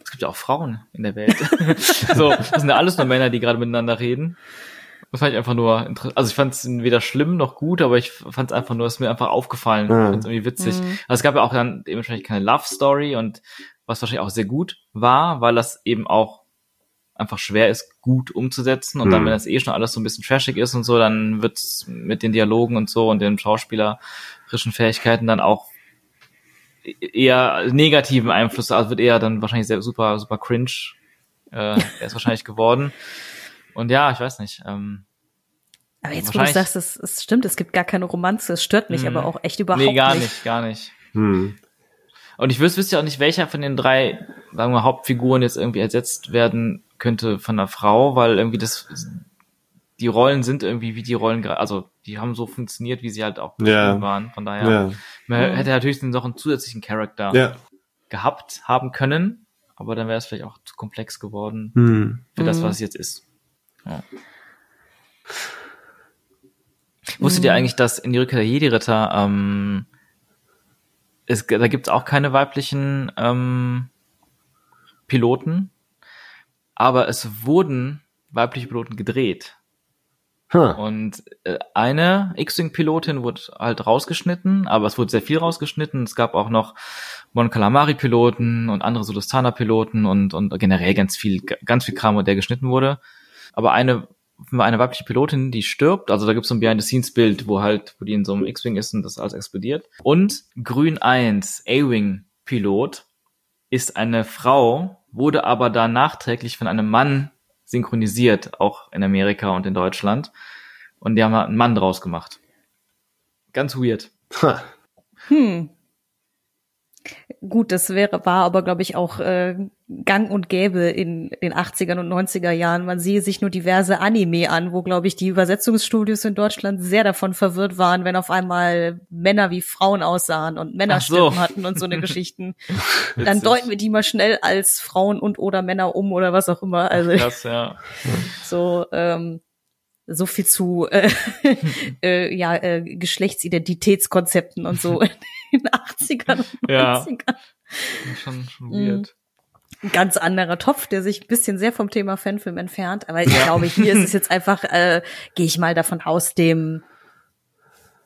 es gibt ja auch Frauen in der Welt. so, das sind ja alles nur Männer, die gerade miteinander reden. Das fand ich einfach nur interessant. Also ich fand es weder schlimm noch gut, aber ich fand es einfach nur, es ist mir einfach aufgefallen.
Ja.
Ich find's irgendwie witzig.
Mhm.
Also es gab ja auch dann dementsprechend keine Love Story und was wahrscheinlich auch sehr gut war, weil das eben auch einfach schwer ist, gut umzusetzen. Und dann,
Mhm.
wenn das eh schon alles so ein bisschen trashig ist und so, dann wird's mit den Dialogen und so und den schauspielerischen Fähigkeiten dann auch eher negativen Einfluss, also wird eher dann wahrscheinlich sehr super, super cringe, äh, er ist wahrscheinlich geworden. Und ja, ich weiß nicht. Ähm,
Aber jetzt, wo du sagst, es, es stimmt, es gibt gar keine Romanze, es stört mich
Mhm.
aber auch echt überhaupt
nee, gar
nicht.
nicht, gar nicht.
Hm.
Und ich wüsste, wüsste ja auch nicht, welcher von den drei, sagen wir, Hauptfiguren jetzt irgendwie ersetzt werden könnte von einer Frau, weil irgendwie das, die Rollen sind irgendwie wie die Rollen, also die haben so funktioniert, wie sie halt auch
Ja.
geschrieben waren. Von daher,
Ja.
man hätte natürlich noch einen zusätzlichen Charakter
Ja.
gehabt haben können, aber dann wäre es vielleicht auch zu komplex geworden
Hm.
für das,
Mhm.
was es jetzt ist. Ja. Wusstet ihr eigentlich, dass in die Rückkehr der Jedi-Ritter ähm, es, da gibt's auch keine weiblichen ähm, Piloten, aber es wurden weibliche Piloten gedreht.
Huh.
Und äh, eine X-Wing-Pilotin wurde halt rausgeschnitten, aber es wurde sehr viel rausgeschnitten. Es gab auch noch Mon Calamari-Piloten und andere Solustana-Piloten und, und generell ganz viel, ganz viel Kram, der geschnitten wurde. Aber eine, eine weibliche Pilotin, die stirbt, also da gibt es so ein Behind-the-Scenes-Bild, wo halt, wo die in so einem X-Wing ist und das alles explodiert. Und Grün 1, A-Wing-Pilot, ist eine Frau, wurde aber da nachträglich von einem Mann synchronisiert, auch in Amerika und in Deutschland. Und die haben halt einen Mann draus gemacht. Ganz weird.
Ha.
Hm. Gut, das wäre, war aber, glaube ich, auch äh, gang und gäbe in den 80er und 90er Jahren. Man sehe sich nur diverse Anime an, wo, glaube ich, die Übersetzungsstudios in Deutschland sehr davon verwirrt waren, wenn auf einmal Männer wie Frauen aussahen und Männerstimmen
Ach so.
hatten und so eine Geschichten. Dann deuten wir die mal schnell als Frauen und oder Männer um oder was auch immer. Also
Krass, ja.
so ähm, so viel zu äh, äh, ja äh, Geschlechtsidentitätskonzepten und so in den 80ern und
Ja.
90ern.
Schon, schon
Mhm.
weird.
Ein ganz anderer Topf, der sich ein bisschen sehr vom Thema Fanfilm entfernt. Aber ich glaube, hier ist es jetzt einfach, äh, gehe ich mal davon aus, dem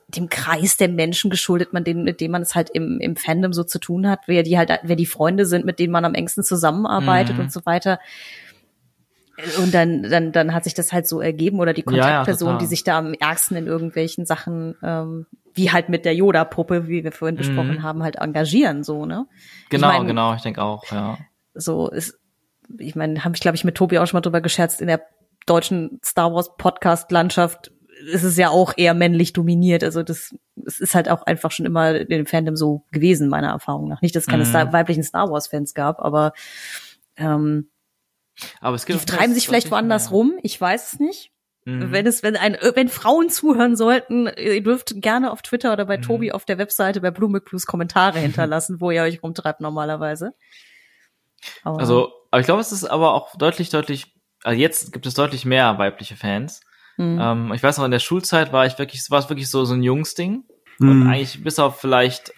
dem Kreis der Menschen geschuldet, man den, mit dem man es halt im, im Fandom so zu tun hat, wer die halt, wer die Freunde sind, mit denen man am engsten zusammenarbeitet
Mhm.
und so weiter. Und dann, dann, dann hat sich das halt so ergeben oder die
Ja, ja,
Kontaktpersonen,
total.
die sich da am ärgsten in irgendwelchen Sachen, ähm, wie halt mit der Yoda-Puppe, wie wir vorhin besprochen
Mhm.
haben, halt engagieren, so, ne?
Genau,
mein-
genau, ich denke auch, ja.
so ist, ich meine, habe ich glaube ich mit Tobi auch schon mal drüber gescherzt, in der deutschen Star Wars Podcast Landschaft ist es ja auch eher männlich dominiert. Also das es ist halt auch einfach schon immer in dem Fandom so gewesen, meiner Erfahrung nach. Nicht, dass es keine
Mhm.
Star weiblichen Star Wars Fans gab, aber ähm,
Aber es
die
gibt
treiben sich vielleicht woanders
mehr.
rum. Ich weiß es nicht.
Mhm.
Wenn es, wenn ein, wenn Frauen zuhören sollten, ihr dürft gerne auf Twitter oder bei
Mhm.
Tobi auf der Webseite bei Blume Plus Kommentare hinterlassen, wo ihr euch rumtreibt normalerweise. Aber,
Also, aber ich glaube, es ist aber auch deutlich, deutlich, also jetzt gibt es deutlich mehr weibliche Fans.
hm.
Ähm, ich weiß noch, in der Schulzeit war ich wirklich, war es wirklich so, so ein Jungsding. Und
Hm.
eigentlich bis auf vielleicht,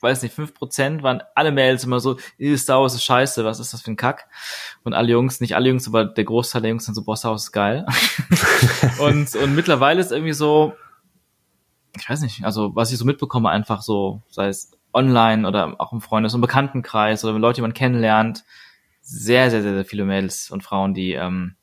weiß nicht, fünf Prozent waren alle Mails immer so, "Ih, Star Wars ist scheiße, was ist das für ein Kack? Und alle Jungs, nicht alle Jungs, aber der Großteil der Jungs sind so, Star Wars ist geil. und, und mittlerweile ist irgendwie so, ich weiß nicht, also was ich so mitbekomme, einfach so, sei es online oder auch im Freundes- und Bekanntenkreis oder mit Leuten, die man kennenlernt, sehr, sehr, sehr, sehr viele Mädels und Frauen, die ähm,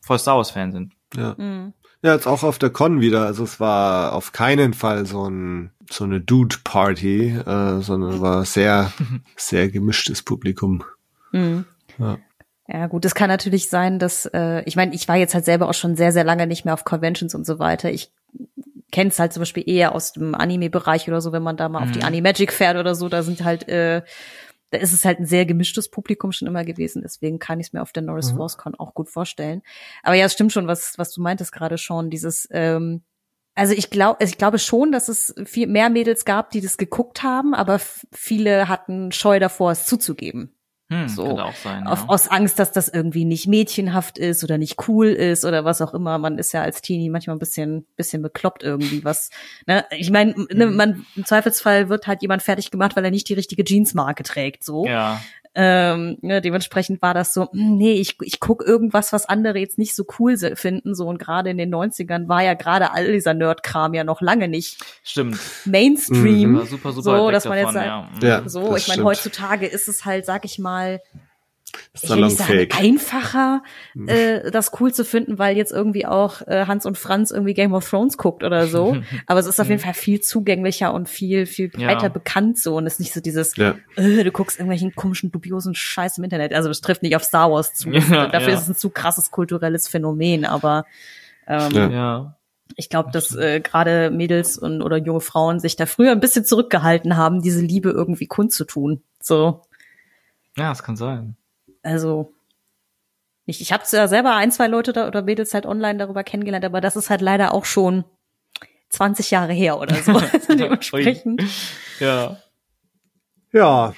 voll Star Wars-Fan sind.
Ja.
hm.
ja, jetzt auch auf der Con wieder. Also es war auf keinen Fall so ein so eine Dude-Party, äh, sondern war sehr, sehr gemischtes Publikum.
Hm.
Ja.
Ja gut, es kann natürlich sein, dass äh, ich meine, ich war jetzt halt selber auch schon sehr, sehr lange nicht mehr auf Conventions und so weiter. Ich kenne es halt zum Beispiel eher aus dem Anime-Bereich oder so, wenn man da mal mhm. auf die mhm. Animagic fährt oder so, da sind halt, äh, da ist es halt ein sehr gemischtes Publikum schon immer gewesen. Deswegen kann ich es mir auf der Norris mhm. Force Con auch gut vorstellen. Aber ja, es stimmt schon, was, was du meintest gerade schon, dieses ähm, also ich glaube, ich glaube schon, dass es viel mehr Mädels gab, die das geguckt haben, aber viele hatten Scheu davor, es zuzugeben.
Hm, so sein,
ja. auf, aus Angst, dass das irgendwie nicht mädchenhaft ist oder nicht cool ist oder was auch immer. Man ist ja als Teenie manchmal ein bisschen, bisschen bekloppt irgendwie was. Ne? Ich meine, ne, mhm. man im Zweifelsfall wird halt jemand fertig gemacht, weil er nicht die richtige Jeansmarke trägt. So.
Ja.
Ähm, ne, dementsprechend war das so, hm, nee, ich, ich guck irgendwas, was andere jetzt nicht so cool finden. So und gerade in den 90ern war ja gerade all dieser Nerd-Kram ja noch lange nicht
stimmt.
Mainstream.
Mhm. Super, super
so, dass man
davon,
jetzt
ja.
ja,
so, ich meine, heutzutage ist es halt, sag ich mal, ich
will nicht sagen,
einfacher, hm. äh, das cool zu finden, weil jetzt irgendwie auch äh, Hans und Franz irgendwie Game of Thrones guckt oder so. Aber es ist auf jeden Fall viel zugänglicher und viel, viel breiter ja. bekannt so. Und es ist nicht so dieses,
ja.
äh, du guckst irgendwelchen komischen, dubiosen Scheiß im Internet. Also das trifft nicht auf Star Wars zu. Ja, Dafür ist es ein zu krasses kulturelles Phänomen. Aber ähm,
ja.
ich glaube, dass äh, gerade Mädels und oder junge Frauen sich da früher ein bisschen zurückgehalten haben, diese Liebe irgendwie kundzutun. So.
Ja, es kann sein.
Also ich, ich habe ja selber ein, zwei Leute da oder Mädels halt online darüber kennengelernt, aber das ist halt leider auch schon 20 Jahre her oder so. also dementsprechend.
ja.
Ja.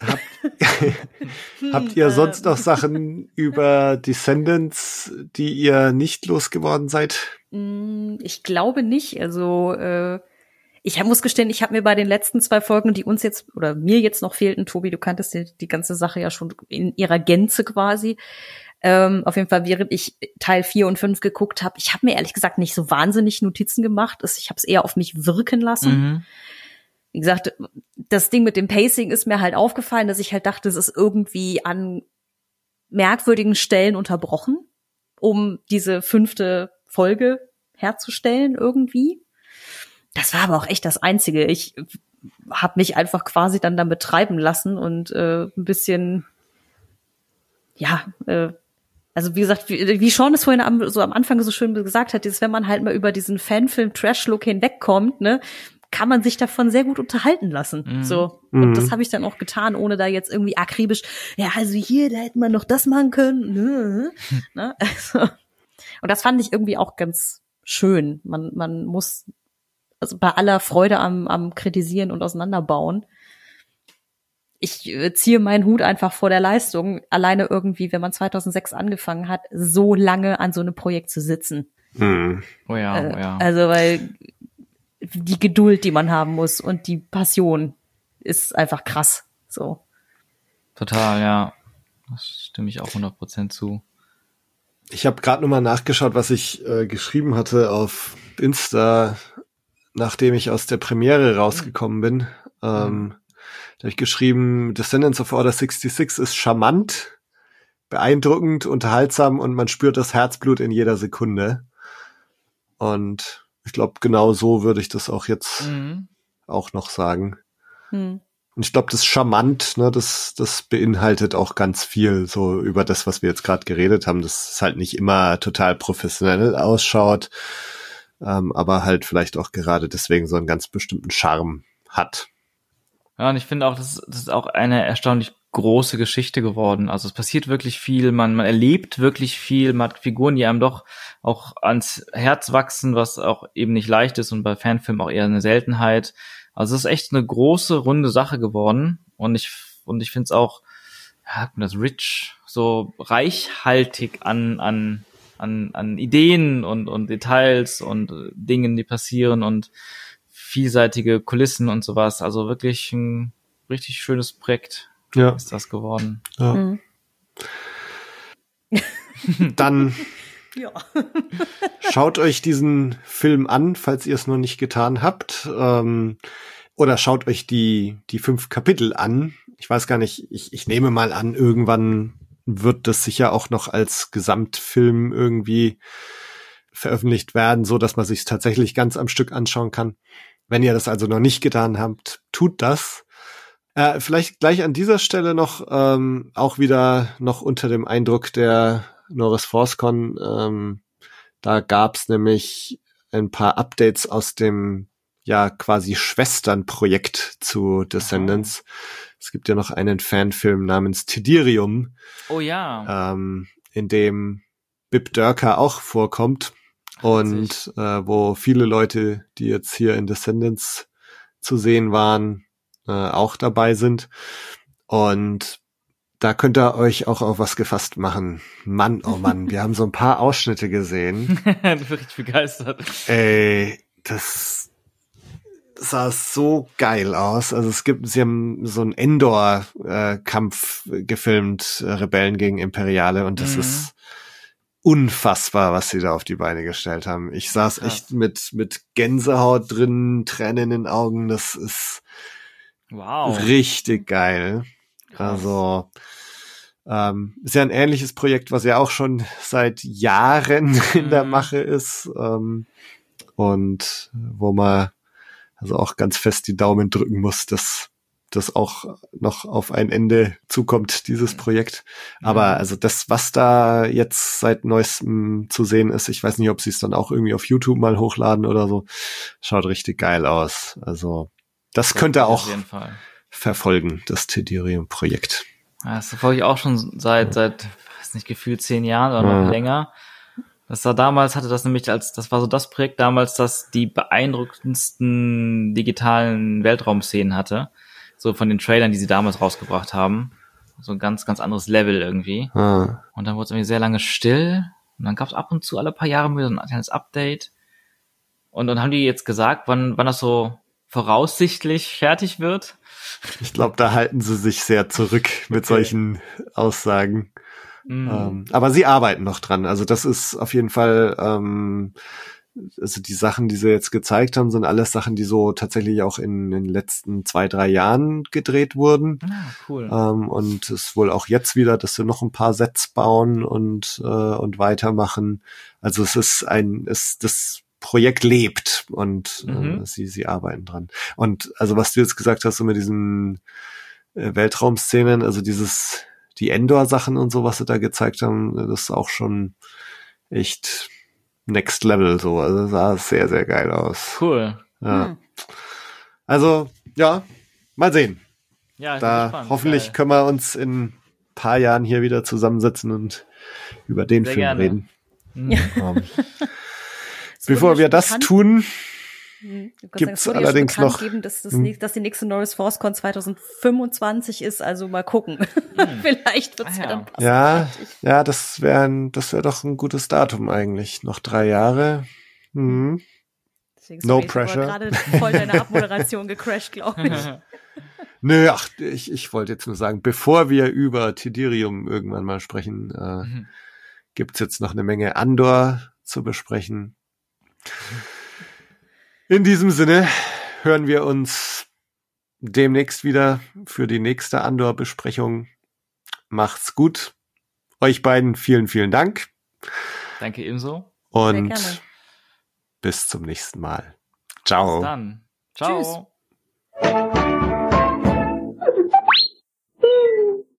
Habt, habt ihr sonst noch Sachen über Descendants, die ihr nicht losgeworden seid?
Mm, ich glaube nicht. Also äh, ich muss gestehen, ich habe mir bei den letzten zwei Folgen, die uns jetzt oder mir jetzt noch fehlten, Tobi, du kanntest die, die ganze Sache ja schon in ihrer Gänze quasi. Ähm, auf jeden Fall, während ich Teil 4 und 5 geguckt habe, ich habe mir ehrlich gesagt nicht so wahnsinnig Notizen gemacht. Ich habe es eher auf mich wirken lassen. Mhm. Wie gesagt, das Ding mit dem Pacing ist mir halt aufgefallen, dass ich halt dachte, es ist irgendwie an merkwürdigen Stellen unterbrochen, um diese fünfte Folge herzustellen irgendwie. Das war aber auch echt das Einzige. Ich habe mich einfach quasi dann damit treiben lassen und äh, ein bisschen, ja, äh, also wie gesagt, wie, wie Sean es vorhin am, so am Anfang so schön gesagt hat, ist, wenn man halt mal über diesen Fanfilm-Trash-Look hinwegkommt, ne, kann man sich davon sehr gut unterhalten lassen. Mhm. So. Und mhm. das habe ich dann auch getan, ohne da jetzt irgendwie akribisch, ja, also hier, da hätte man noch das machen können. Ne? ne? Also, und das fand ich irgendwie auch ganz schön. Man, man muss also bei aller Freude am, am Kritisieren und Auseinanderbauen, ich äh, ziehe meinen Hut einfach vor der Leistung, alleine irgendwie, wenn man 2006 angefangen hat, so lange an so einem Projekt zu sitzen.
Hm.
Oh ja, oh ja.
Äh, also, weil die Geduld, die man haben muss und die Passion ist einfach krass, so.
Total, ja. Das stimme ich auch 100% zu.
Ich habe gerade nochmal nachgeschaut, was ich äh, geschrieben hatte auf Insta nachdem ich aus der Premiere rausgekommen bin. Ähm, mhm. Da habe ich geschrieben, Descendants of Order 66 ist charmant, beeindruckend, unterhaltsam und man spürt das Herzblut in jeder Sekunde. Und ich glaube, genau so würde ich das auch jetzt mhm. auch noch sagen. Mhm. Und ich glaube, das charmant, ne, das, das beinhaltet auch ganz viel so über das, was wir jetzt gerade geredet haben, dass es halt nicht immer total professionell ausschaut, ähm, aber halt vielleicht auch gerade deswegen so einen ganz bestimmten Charme hat.
Ja, und ich finde auch, das, das ist auch eine erstaunlich große Geschichte geworden. Also es passiert wirklich viel, man, man erlebt wirklich viel, man hat Figuren, die einem doch auch ans Herz wachsen, was auch eben nicht leicht ist und bei Fanfilmen auch eher eine Seltenheit. Also es ist echt eine große, runde Sache geworden und ich, und ich finde es auch, ja, das rich, so reichhaltig an, an an, an Ideen und, und Details und äh, Dingen, die passieren und vielseitige Kulissen und sowas. Also wirklich ein richtig schönes Projekt
ja.
ist das geworden.
Ja. Mhm. Dann
ja.
schaut euch diesen Film an, falls ihr es noch nicht getan habt. Ähm, oder schaut euch die, die fünf Kapitel an. Ich weiß gar nicht, ich, ich nehme mal an, irgendwann wird das sicher auch noch als Gesamtfilm irgendwie veröffentlicht werden, so dass man sich tatsächlich ganz am Stück anschauen kann. Wenn ihr das also noch nicht getan habt, tut das. Äh, vielleicht gleich an dieser Stelle noch ähm, auch wieder noch unter dem Eindruck der Norris ForceCon. Ähm, da gab's nämlich ein paar Updates aus dem ja quasi Schwesternprojekt zu Descendants. Es gibt ja noch einen Fanfilm namens Tidirium,
Oh ja.
ähm, in dem Bib Dörker auch vorkommt und äh, wo viele Leute, die jetzt hier in Descendants zu sehen waren, äh, auch dabei sind. Und da könnt ihr euch auch auf was gefasst machen. Mann, oh Mann, wir haben so ein paar Ausschnitte gesehen.
du bist begeistert.
Ey, das sah so geil aus. Also es gibt, sie haben so einen Endor-Kampf gefilmt, äh, Rebellen gegen Imperiale, und das
Mhm.
ist unfassbar, was sie da auf die Beine gestellt haben. Ich saß
Krass.
echt mit, mit Gänsehaut drin, Tränen in den Augen. Das ist
Wow.
richtig geil. Also ähm, ist ja ein ähnliches Projekt, was ja auch schon seit Jahren in der
Mhm.
Mache ist ähm, und wo man also auch ganz fest die Daumen drücken muss, dass das auch noch auf ein Ende zukommt, dieses Projekt. Aber also das, was da jetzt seit neuestem zu sehen ist, ich weiß nicht, ob sie es dann auch irgendwie auf YouTube mal hochladen oder so, schaut richtig geil aus. Also das
Das
könnte auch verfolgen, das Tidirium-Projekt.
Ja, das verfolge ich auch schon seit, seit, weiß nicht, gefühlt zehn Jahren oder noch
Ja.
länger. Das war damals, hatte das nämlich als, das war so das Projekt damals, das die beeindruckendsten digitalen Weltraumszenen hatte. So von den Trailern, die sie damals rausgebracht haben. So ein ganz, ganz anderes Level irgendwie.
Ah,
Und dann wurde es irgendwie sehr lange still. Und dann gab es ab und zu alle paar Jahre wieder so ein kleines Update. Und dann haben die jetzt gesagt, wann, wann das so voraussichtlich fertig wird.
ich glaube, da halten sie sich sehr zurück mit
Okay.
solchen Aussagen.
Mhm.
Ähm, aber sie arbeiten noch dran. Also das ist auf jeden Fall, ähm, also die Sachen, die sie jetzt gezeigt haben, sind alles Sachen, die so tatsächlich auch in den letzten zwei, drei Jahren gedreht wurden.
Ah, cool.
Ähm, und es ist wohl auch jetzt wieder, dass sie noch ein paar Sets bauen und, äh, und weitermachen. Also es ist ein, es, das Projekt lebt und
Mhm.
äh, sie, sie arbeiten dran. Und also was du jetzt gesagt hast, so mit diesen äh, Weltraumszenen, also dieses, die Endor-Sachen und so, was sie da gezeigt haben, das ist auch schon echt next level so. Also sah sehr, sehr geil aus.
Cool.
Ja.
Hm.
Also, ja, mal sehen.
Ja,
Da
gespannt.
hoffentlich
Geil.
können wir uns in ein paar Jahren hier wieder zusammensetzen und über den
Sehr
Film
gerne.
reden. Ähm,
Es wurde
bevor
ja
wir das tun,
Hm, würd
Gibt's
es wurde ja schon
allerdings
bekannt
noch-
Geben, dass, das
Hm.
dass die nächste Norris ForceCon 2025 ist, also mal gucken. Vielleicht wird's
Ah,
ja
ja.
dann passen.
ja, ja, das wäre das wäre doch ein gutes Datum eigentlich. Noch drei Jahre. Mhm.
Deswegen,
No pressure.
gerade voll deine Abmoderation gecrashed, glaube ich.
Nö, ach, ich, ich wollte jetzt nur sagen, bevor wir über Tidirium irgendwann mal sprechen, äh,
Mhm.
gibt's jetzt noch eine Menge Andor zu besprechen. In diesem Sinne hören wir uns demnächst wieder für die nächste Andor-Besprechung. Macht's gut. Euch beiden vielen, vielen Dank
Danke ebenso.
Sehr
und
gerne.
bis zum nächsten Mal. Ciao.
Bis dann. Ciao.
Tschüss.